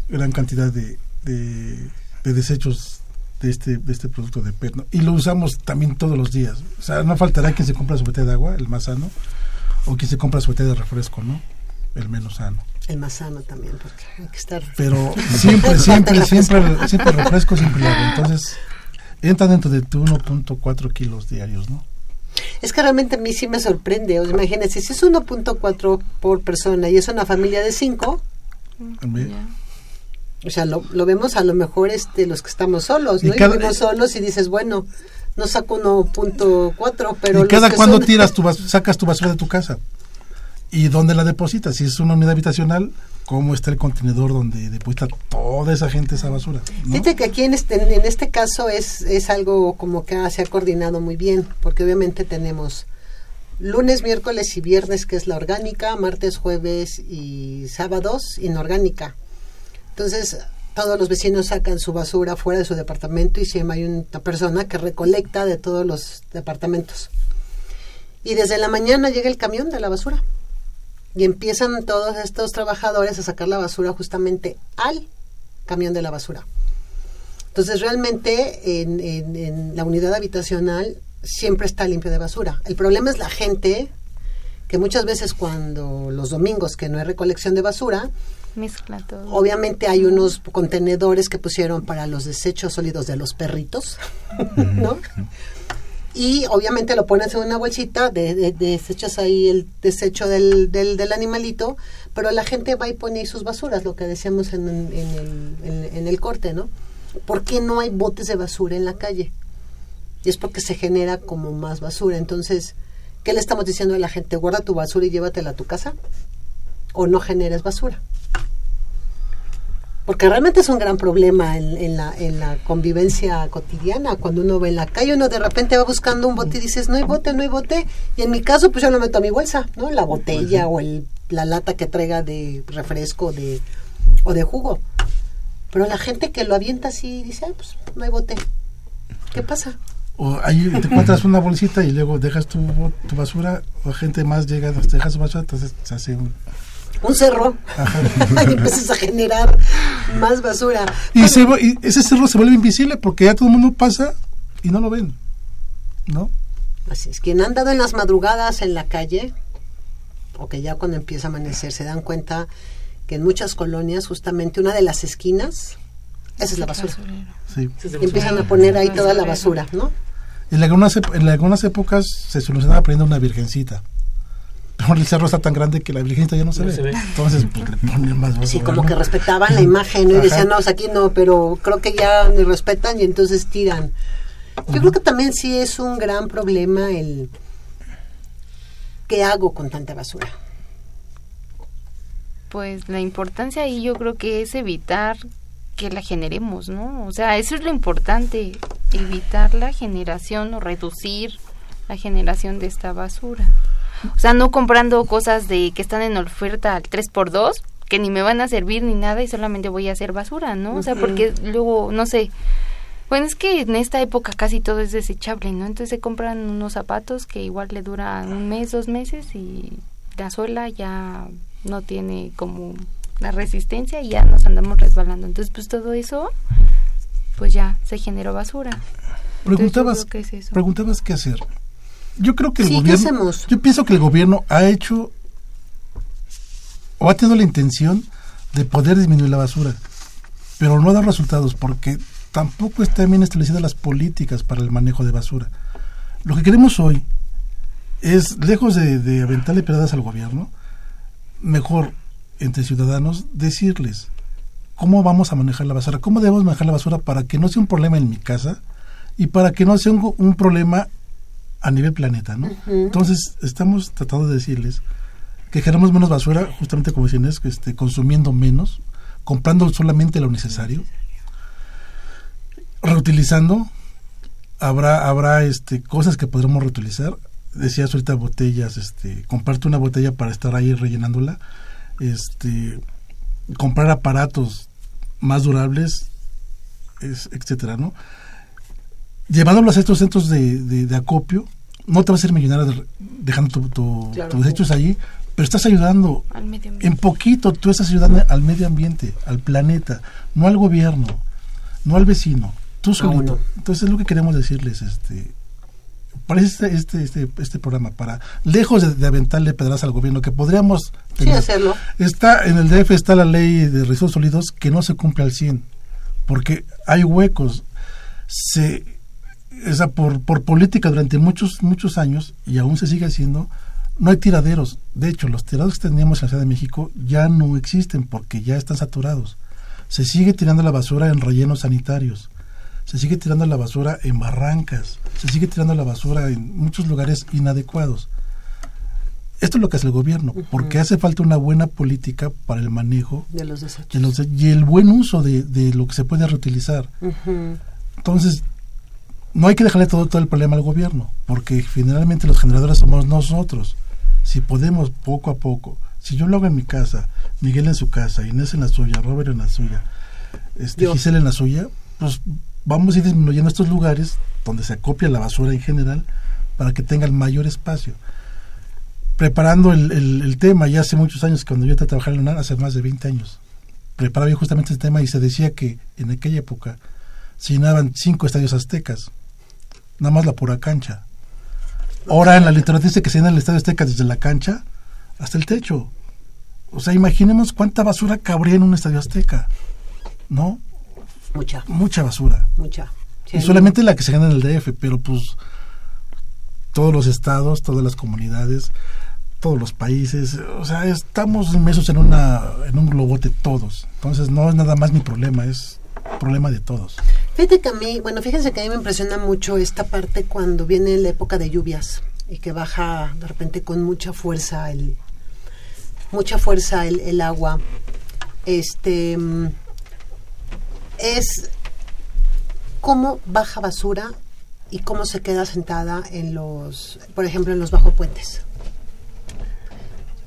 Speaker 2: gran cantidad de, de, de desechos de este, de este producto de PET. ¿no? Y lo usamos también todos los días. O sea, no faltará quien se compra su botella de agua, el más sano, o quien se compra su botella de refresco, ¿no? El menos sano.
Speaker 1: El más sano también, porque hay que estar...
Speaker 2: Pero *laughs* siempre, siempre, siempre, siempre refresco, siempre agua. Entonces, entra dentro de tu 1.4 kilos diarios, ¿no?
Speaker 1: Es que realmente a mí sí me sorprende. O sea, imagínense, si es 1.4 por persona y es una familia de 5, o sea, lo, lo, vemos a lo mejor este, los que estamos solos, ¿no? Y, cada, vivimos solos y dices, bueno, no saco 1.4, pero...
Speaker 2: ¿Y cada cuando son... tiras tu, sacas tu basura de tu casa? ¿Y dónde la depositas? Si es una unidad habitacional, ¿cómo está el contenedor donde deposita toda esa gente esa basura?
Speaker 1: ¿no? Fíjate que aquí en este, en este caso es, es algo como que se ha coordinado muy bien, porque obviamente tenemos lunes, miércoles y viernes, que es la orgánica, martes, jueves y sábados, inorgánica. Entonces, todos los vecinos sacan su basura fuera de su departamento y siempre hay una persona que recolecta de todos los departamentos. Y desde la mañana llega el camión de la basura. Y empiezan todos estos trabajadores a sacar la basura justamente al camión de la basura. Entonces, realmente en, en, la unidad habitacional siempre está limpio de basura. El problema es la gente que muchas veces cuando los domingos que no hay recolección de basura, Obviamente hay unos contenedores que pusieron para los desechos sólidos de los perritos, *laughs* ¿no? Y obviamente lo pones en una bolsita, de, de, de desechas ahí el desecho del, animalito, pero la gente va y pone ahí sus basuras, lo que decíamos en, el, en el corte, ¿no? ¿Por qué no hay botes de basura en la calle? Y es porque se genera como más basura. Entonces, ¿qué le estamos diciendo a la gente? Guarda tu basura y llévatela a tu casa. O no generes basura porque realmente es un gran problema en, en, la, en la convivencia cotidiana. Cuando uno ve en la calle, uno de repente va buscando un bote y dices, no hay bote, no hay bote. Y en mi caso, pues yo lo meto a mi bolsa, ¿no? La botella o el, la lata que traiga de refresco de, o de jugo. Pero la gente que lo avienta así dice, Ay, pues no hay bote. ¿Qué pasa?
Speaker 2: O ahí te encuentras una bolsita y luego dejas tu, tu basura, o gente más llega, deja su basura, entonces se hace un,
Speaker 1: un cerro *laughs* y empiezas a generar más basura.
Speaker 2: Y, se, y, ese cerro se vuelve invisible porque ya todo el mundo pasa y no lo ven, ¿no?
Speaker 1: Así es, quien ha andado en las madrugadas en la calle, o que ya cuando empieza a amanecer se dan cuenta que en muchas colonias justamente una de las esquinas, esa es la basura.
Speaker 2: Sí.
Speaker 1: Y empiezan a poner ahí toda la basura, ¿no?
Speaker 2: En algunas, en algunas épocas se solucionaba poniendo una virgencita el cerro está tan grande que la virgencita ya no se, no ve. se ve. Entonces, pues le ponen más
Speaker 1: Sí, como
Speaker 2: ¿no?
Speaker 1: que respetaban la imagen ¿no? y decían, no, aquí no, pero creo que ya ni respetan y entonces tiran. Yo uh -huh. creo que también sí es un gran problema el qué hago con tanta basura.
Speaker 5: Pues la importancia ahí yo creo que es evitar que la generemos, ¿no? O sea, eso es lo importante, evitar la generación o reducir la generación de esta basura. O sea, no comprando cosas de que están en oferta al 3x2, que ni me van a servir ni nada y solamente voy a hacer basura, ¿no? O sea, porque luego, no sé, bueno, es que en esta época casi todo es desechable, ¿no? Entonces se compran unos zapatos que igual le duran un mes, dos meses y la suela ya no tiene como la resistencia y ya nos andamos resbalando. Entonces, pues todo eso, pues ya se generó basura.
Speaker 2: Preguntabas, Entonces, es preguntabas qué hacer yo creo que el
Speaker 1: sí,
Speaker 2: gobierno yo pienso que el gobierno ha hecho o ha tenido la intención de poder disminuir la basura pero no da resultados porque tampoco están bien establecidas las políticas para el manejo de basura. Lo que queremos hoy es lejos de, de aventarle pedradas al gobierno mejor entre ciudadanos decirles cómo vamos a manejar la basura cómo debemos manejar la basura para que no sea un problema en mi casa y para que no sea un, un problema a nivel planeta, ¿no? Uh -huh. Entonces, estamos tratando de decirles que generamos menos basura, justamente como decían, es que este, consumiendo menos, comprando solamente lo necesario, reutilizando, habrá, habrá este, cosas que podremos reutilizar. Decías ahorita botellas, este, comprarte una botella para estar ahí rellenándola, este, comprar aparatos más durables, es, etcétera, ¿no? Llevándolos a estos centros de, de, de, acopio, no te vas a ser millonario dejando tus tu, claro, tu desechos allí, pero estás ayudando en poquito, tú estás ayudando al medio ambiente, al planeta, no al gobierno, no al vecino, Tú solito. Entonces es lo que queremos decirles, este, para este, este, este, este programa, para lejos de, aventarle pedras al gobierno, que podríamos
Speaker 1: tener, hacerlo.
Speaker 2: Está, en el DF está la ley de residuos sólidos que no se cumple al 100, porque hay huecos. Se, esa por, por política durante muchos, muchos años, y aún se sigue haciendo, no hay tiraderos. De hecho, los tiraderos que teníamos en la Ciudad de México ya no existen porque ya están saturados. Se sigue tirando la basura en rellenos sanitarios se sigue tirando la basura en barrancas, se sigue tirando la basura en muchos lugares inadecuados. Esto es lo que hace el gobierno, porque hace falta una buena política para el manejo
Speaker 1: de los desechos
Speaker 2: y el buen uso de, lo que se puede reutilizar. Entonces, no hay que dejarle todo, todo el problema al gobierno, porque finalmente los generadores somos nosotros. Si podemos poco a poco, si yo lo hago en mi casa, Miguel en su casa, Inés en la suya, Robert en la suya, este, Giselle en la suya, pues vamos a ir disminuyendo estos lugares donde se acopia la basura en general para que tengan mayor espacio. Preparando el, el, tema, ya hace muchos años, cuando yo trabajé en la UNAM, hace más de 20 años, preparaba yo justamente este tema y se decía que en aquella época se llenaban cinco estadios aztecas, nada más la pura cancha. Ahora en la literatura dice que se llena el estadio azteca desde la cancha hasta el techo. O sea, imaginemos cuánta basura cabría en un estadio azteca, ¿no?
Speaker 1: Mucha.
Speaker 2: Mucha basura.
Speaker 1: Mucha.
Speaker 2: y solamente la que se gana en el DF, pero pues todos los estados, todas las comunidades, todos los países, o sea, estamos inmersos en una en un globote todos. Entonces no es nada más mi problema, es problema de todos.
Speaker 1: Fíjate que a mí, bueno, fíjense que a mí me impresiona mucho esta parte cuando viene la época de lluvias y que baja de repente con mucha fuerza el mucha fuerza el, el agua. Este mm, es cómo baja basura y cómo se queda sentada en los, por ejemplo, en los bajo puentes.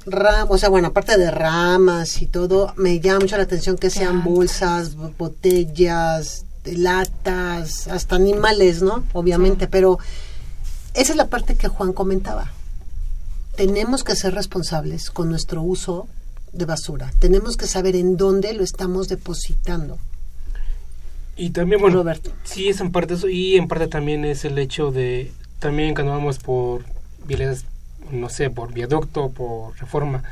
Speaker 1: O sea, bueno, aparte de ramas y todo, me llama mucho la atención que sean bolsas, botellas, latas, hasta animales, ¿no? Obviamente, pero esa es la parte que Juan comentaba. Tenemos que ser responsables con nuestro uso de basura. Tenemos que saber en dónde lo estamos depositando.
Speaker 4: Y también, bueno, sí es en parte eso y en parte también es el hecho de, también cuando vamos por vialidades, no sé, por viaducto, por reforma,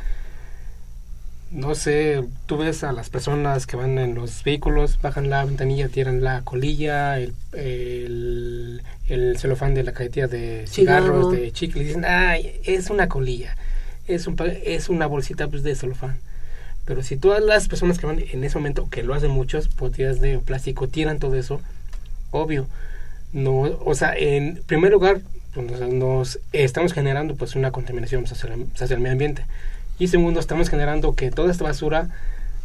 Speaker 4: no sé, tú ves a las personas que van en los vehículos, bajan la ventanilla, tiran la colilla, el, el, el celofán de la cajetilla de cigarros, de chicle, y dicen, ay, es una colilla, es, un, es una bolsita pues, de celofán pero si todas las personas que van en ese momento, que lo hacen muchos, botellas de plástico, tiran todo eso, obvio, no, o sea, en primer lugar, pues, nos estamos generando pues una contaminación hacia el, hacia el medio ambiente. Y segundo, estamos generando que toda esta basura,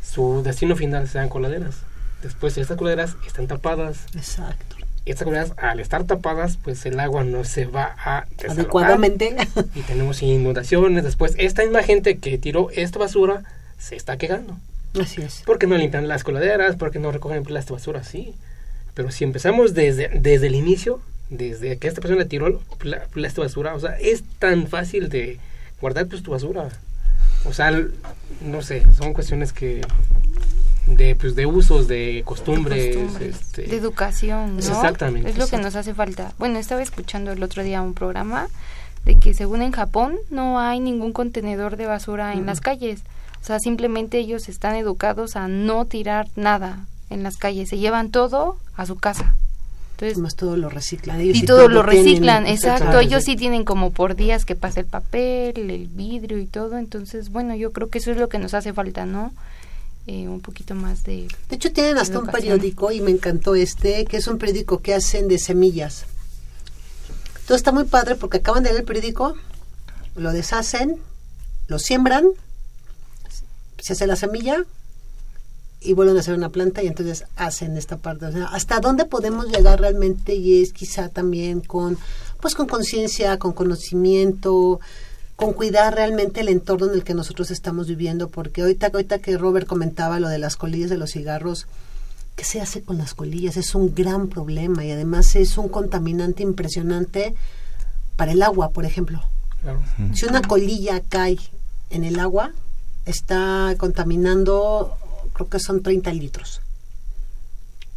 Speaker 4: su destino final sean coladeras. Después, estas coladeras están tapadas.
Speaker 1: Exacto.
Speaker 4: Estas coladeras, al estar tapadas, pues el agua no se va a
Speaker 1: adecuadamente.
Speaker 4: Y tenemos inundaciones. Después, esta misma gente que tiró esta basura se está quejando.
Speaker 1: Así es.
Speaker 4: Porque no limpian las coladeras, porque no recogen las basura, sí. Pero si empezamos desde, desde el inicio, desde que esta persona tiró la, la basura, o sea, es tan fácil de guardar pues, tu basura. O sea, no sé, son cuestiones que de pues de usos, de costumbres, de, este,
Speaker 5: educación, ¿no?
Speaker 4: Exactamente.
Speaker 5: Es lo que nos hace falta. Bueno, estaba escuchando el otro día un programa de que según en Japón no hay ningún contenedor de basura en las calles. O sea, simplemente ellos están educados a no tirar nada en las calles, se llevan todo a su casa.
Speaker 1: Entonces, Más todo lo reciclan.
Speaker 5: y, todo, lo reciclan, exacto. Ellos sí tienen como por días que pasa el papel, el vidrio y todo. Entonces, bueno, yo creo que eso es lo que nos hace falta, ¿no? Eh, un poquito más de...
Speaker 1: De hecho, tienen hasta un periódico, y me encantó este, que es un periódico que hacen de semillas. Todo está muy padre porque acaban de leer el periódico, lo deshacen, lo siembran se hace la semilla y vuelven a hacer una planta y entonces hacen esta parte. hasta dónde podemos llegar realmente y es quizá también con, pues con conciencia, con conocimiento, con cuidar realmente el entorno en el que nosotros estamos viviendo, porque ahorita, ahorita que Robert comentaba lo de las colillas de los cigarros, ¿qué se hace con las colillas? Es un gran problema y además es un contaminante impresionante para el agua, por ejemplo. Si una colilla cae en el agua, está contaminando, creo que son 30 litros.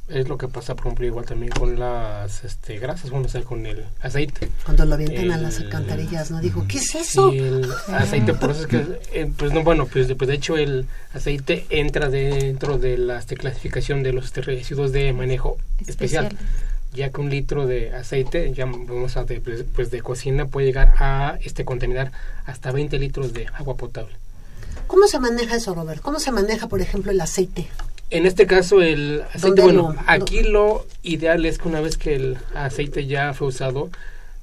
Speaker 4: Es lo que pasa, por ejemplo, igual también con las este, grasas, bueno, o sea, con el aceite.
Speaker 1: Cuando lo avientan a las alcantarillas, ¿no? Digo, ¿qué es eso?
Speaker 4: Sí, el aceite, por eso es que, eh, pues no, bueno, pues, pues, de hecho el aceite entra dentro de la este, clasificación de los este, residuos de manejo especial. Ya que un litro de aceite, ya vamos a de, pues, pues, de cocina, puede llegar a este contaminar hasta 20 litros de agua potable.
Speaker 1: ¿Cómo se maneja eso, Robert? ¿Cómo se maneja, por ejemplo, el aceite?
Speaker 4: En este caso, el aceite, bueno, aquí lo ideal es que una vez que el aceite ya fue usado,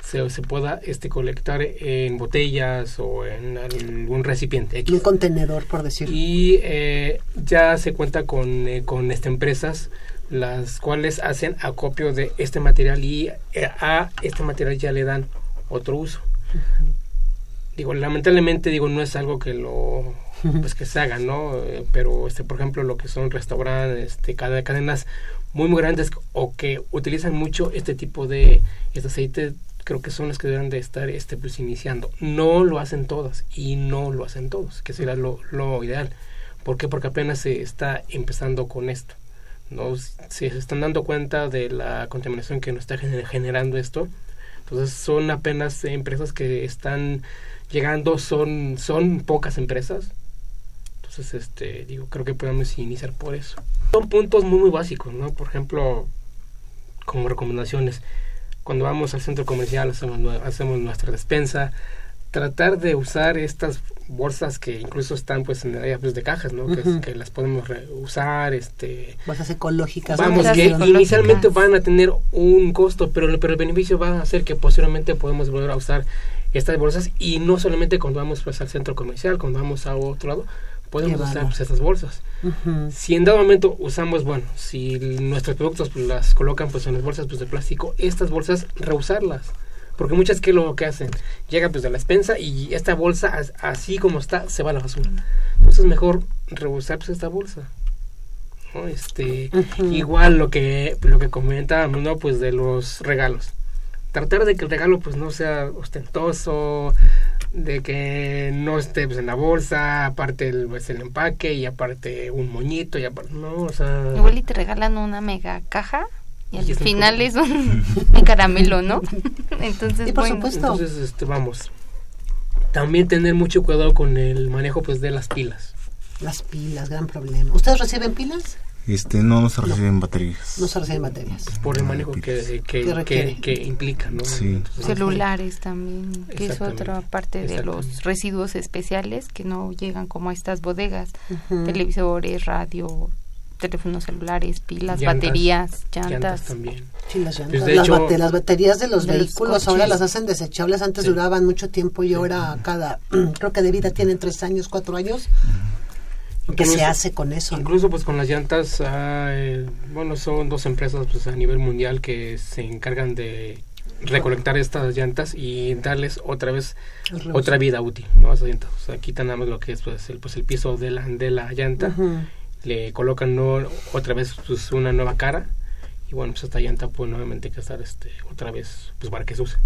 Speaker 4: se, se pueda este colectar en botellas o en algún recipiente.
Speaker 1: Un contenedor, por decirlo.
Speaker 4: Y eh, ya se cuenta con, eh, con este, empresas las cuales hacen acopio de este material y eh, a este material ya le dan otro uso. Digo, lamentablemente, digo, no es algo que lo *laughs* pues que se haga, ¿no? Eh, pero este por ejemplo lo que son restaurantes, este cadenas muy muy grandes o que utilizan mucho este tipo de este aceite creo que son las que deben de estar este pues iniciando. No lo hacen todas y no lo hacen todos, que sería lo, ideal. ¿Por qué? Porque apenas se está empezando con esto. ¿no? Se están dando cuenta de la contaminación que nos está generando esto. Entonces son apenas empresas que están llegando, son, son pocas empresas, entonces, este, digo, creo que podemos iniciar por eso. Son puntos muy, muy básicos, ¿no? Por ejemplo, como recomendaciones, cuando vamos al centro comercial hacemos, hacemos nuestra despensa, tratar de usar estas bolsas que incluso están pues en área pues, de cajas, ¿no? que, las podemos usar, este
Speaker 1: bolsas ecológicas.
Speaker 4: Vamos, que inicialmente van a tener un costo, pero, pero el beneficio va a ser que posteriormente podemos volver a usar estas bolsas y no solamente cuando vamos pues al centro comercial, cuando vamos a otro lado, podemos usar pues, estas bolsas. Si en dado momento usamos, bueno, si nuestros productos pues, las colocan pues en las bolsas pues de plástico, estas bolsas reusarlas. Porque muchas que lo que hacen, llega pues de la expensa y esta bolsa así como está se va a la basura. Entonces es mejor reusar pues esta bolsa. Este, igual lo que lo que comentábamos, ¿no? Pues de los regalos. Tratar de que el regalo pues no sea ostentoso, de que no esté pues, en la bolsa, aparte el, pues, el empaque y aparte un moñito y aparte, no, o sea...
Speaker 5: Igual y te regalan una mega caja y al final es un, *laughs* caramelo, ¿no? *laughs* Entonces,
Speaker 1: por supuesto.
Speaker 4: Entonces, este, vamos. También tener mucho cuidado con el manejo pues de las pilas.
Speaker 1: Las pilas, gran problema. ¿Ustedes reciben pilas?
Speaker 6: Este, no, se reciben baterías.
Speaker 1: No se reciben baterías.
Speaker 4: Por el manejo que, que, que, implica, ¿no?
Speaker 6: Sí.
Speaker 5: Celulares también, que es otra parte de los residuos especiales que no llegan como a estas bodegas. Televisores, radio, teléfonos celulares, pilas, baterías, llantas.
Speaker 4: también.
Speaker 1: Sí, las llantas. Pues, las, baterías de los vehículos ahora las hacen desechables. Antes duraban mucho tiempo y ahora cada, *clears throat* creo que de vida tienen tres años, cuatro años. ¿Qué se hace con eso?
Speaker 4: Incluso pues con las llantas, bueno, son dos empresas pues a nivel mundial que se encargan de recolectar estas llantas y darles otra vez otra vida útil ¿no? a esas llantas. O sea, quitan nada más lo que es pues el, pues, el piso de la, de la llanta, le colocan no, otra vez pues, una nueva cara y bueno, pues esta llanta puede nuevamente que estar este, otra vez pues para que se use.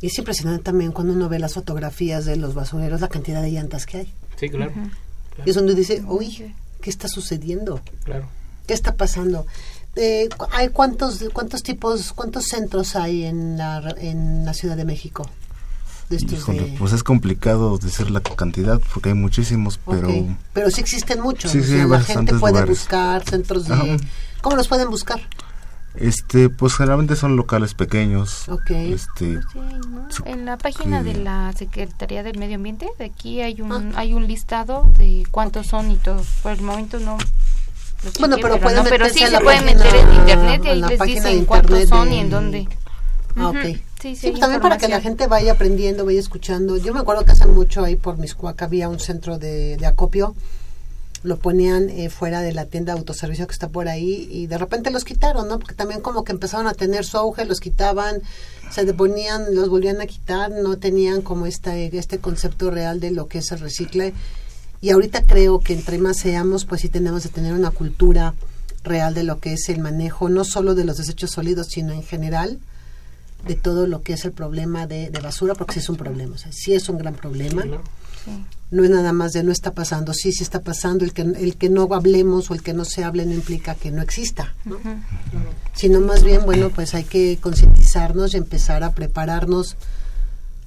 Speaker 1: Y es impresionante también cuando uno ve las fotografías de los basureros, la cantidad de llantas que hay.
Speaker 4: Sí, claro.
Speaker 1: Y es donde dice, uy, ¿qué está sucediendo?
Speaker 4: Claro.
Speaker 1: ¿Qué está pasando? Eh, ¿Hay cuántos, cuántos tipos, cuántos centros hay en la, en la Ciudad de México?
Speaker 6: Pues es complicado decir la cantidad porque hay muchísimos, pero...
Speaker 1: Pero sí existen muchos. Sí, la gente puede buscar centros de... ¿Cómo los pueden buscar?
Speaker 6: Este, pues generalmente son locales pequeños. Este,
Speaker 5: pues En la página de la Secretaría del Medio Ambiente, de aquí hay un ah. hay un listado de cuántos son y todo. Por el momento no.
Speaker 1: bueno, pero,
Speaker 5: pero sí se pueden meter en internet y ahí les dicen cuántos son y en dónde.
Speaker 1: Ah, ok. Sí, sí, pues también para que la gente vaya aprendiendo, vaya escuchando. Yo me acuerdo que hace mucho ahí por Miscuac había un centro de, de acopio lo ponían eh, fuera de la tienda de autoservicio que está por ahí y de repente los quitaron, ¿no? Porque también como que empezaron a tener su auge, los quitaban, se deponían, los volvían a quitar, no tenían como esta, este concepto real de lo que es el recicle. Y ahorita creo que entre más seamos, pues sí tenemos de tener una cultura real de lo que es el manejo, no solo de los desechos sólidos, sino en general, de todo lo que es el problema de, basura, porque sí es un problema, o sea, sí es un gran problema. No es nada más de no está pasando, sí, sí está pasando, el que, el que no hablemos o el que no se hable no implica que no exista, sino más bien, bueno, pues hay que concientizarnos y empezar a prepararnos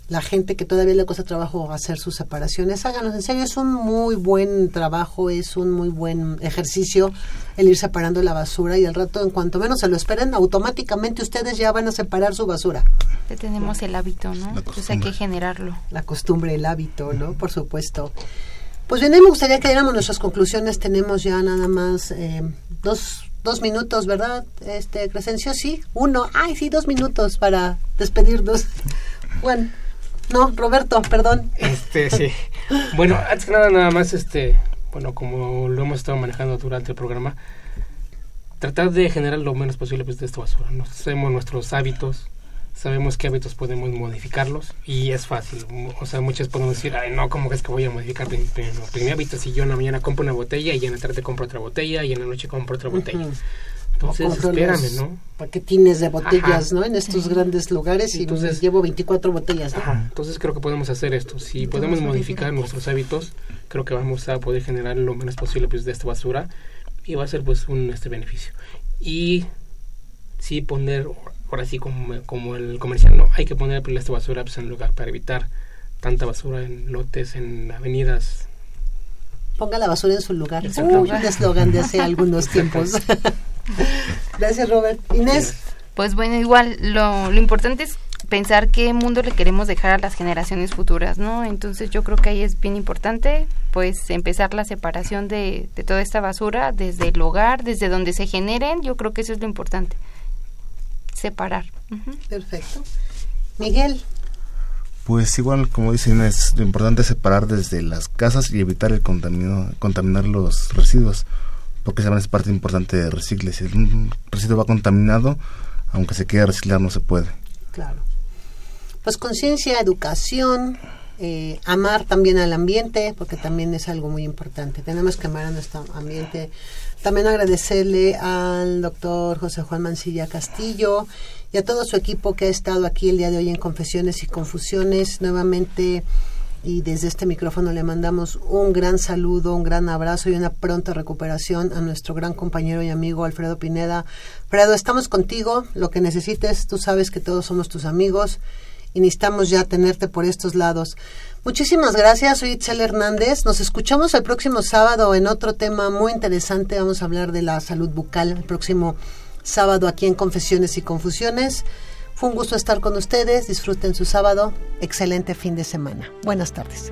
Speaker 1: la gente que todavía le cuesta trabajo hacer sus separaciones, háganos en serio, es un muy buen trabajo, es un muy buen ejercicio el ir separando la basura y al rato, en cuanto menos se lo esperen, automáticamente ustedes ya van a separar su basura.
Speaker 5: Ya tenemos el hábito, ¿no? Entonces hay que generarlo.
Speaker 1: La costumbre, el hábito, ¿no? Por supuesto. Pues bien, a mí me gustaría que diéramos nuestras conclusiones, tenemos ya nada más eh, dos dos minutos, ¿verdad? Este, Crescencio, sí, uno, ay, sí, dos minutos para despedirnos. *laughs* Bueno. No, Roberto, perdón.
Speaker 4: Este, *laughs* sí. Bueno, antes que nada, nada más, este, bueno, como lo hemos estado manejando durante el programa, tratar de generar lo menos posible pues, de esta basura. Nos sabemos nuestros hábitos, sabemos qué hábitos podemos modificarlos y es fácil. O sea, muchos podemos decir, ay, no, ¿cómo es que voy a modificar mi, mi, hábito si yo en la mañana compro una botella y en la tarde compro otra botella y en la noche compro otra botella? Entonces, espérame, ¿no?
Speaker 1: Paquetines de botellas, ¿no? En estos grandes lugares y entonces llevo 24 botellas,
Speaker 4: Entonces creo que podemos hacer esto. Si podemos modificar nuestros hábitos, creo que vamos a poder generar lo menos posible pues, de esta basura y va a ser pues un este beneficio. Y sí poner, ahora sí como, como el comercial, no, hay que poner pues, esta basura pues, en lugar para evitar tanta basura en lotes, en avenidas,
Speaker 1: Ponga la basura en su lugar. Es un eslogan de hace *laughs* algunos tiempos. *laughs* Gracias, Robert. Inés.
Speaker 5: Pues bueno, igual lo, lo importante es pensar qué mundo le queremos dejar a las generaciones futuras, ¿no? Entonces yo creo que ahí es bien importante, pues, empezar la separación de, de toda esta basura desde el hogar, desde donde se generen, yo creo que eso es lo importante, separar.
Speaker 1: Perfecto. Miguel.
Speaker 6: Pues igual, como dicen, es lo importante es separar desde las casas y evitar el contamino, contaminar los residuos, porque esa es parte importante de recicle. Si un residuo va contaminado, aunque se quiera reciclar, no se puede.
Speaker 1: Claro. Pues conciencia, educación, eh, amar también al ambiente, porque también es algo muy importante. Tenemos que amar a nuestro ambiente. También agradecerle al doctor José Juan Mancilla Castillo y a todo su equipo que ha estado aquí el día de hoy en Confesiones y Confusiones. Nuevamente y desde este micrófono le mandamos un gran saludo, un gran abrazo y una pronta recuperación a nuestro gran compañero y amigo Alfredo Pineda. Alfredo, estamos contigo, lo que necesites, tú sabes que todos somos tus amigos y necesitamos ya tenerte por estos lados. Muchísimas gracias, soy Itzel Hernández. Nos escuchamos el próximo sábado en otro tema muy interesante. Vamos a hablar de la salud bucal el próximo sábado aquí en Confesiones y Confusiones. Fue un gusto estar con ustedes. Disfruten su sábado. Excelente fin de semana. Buenas tardes.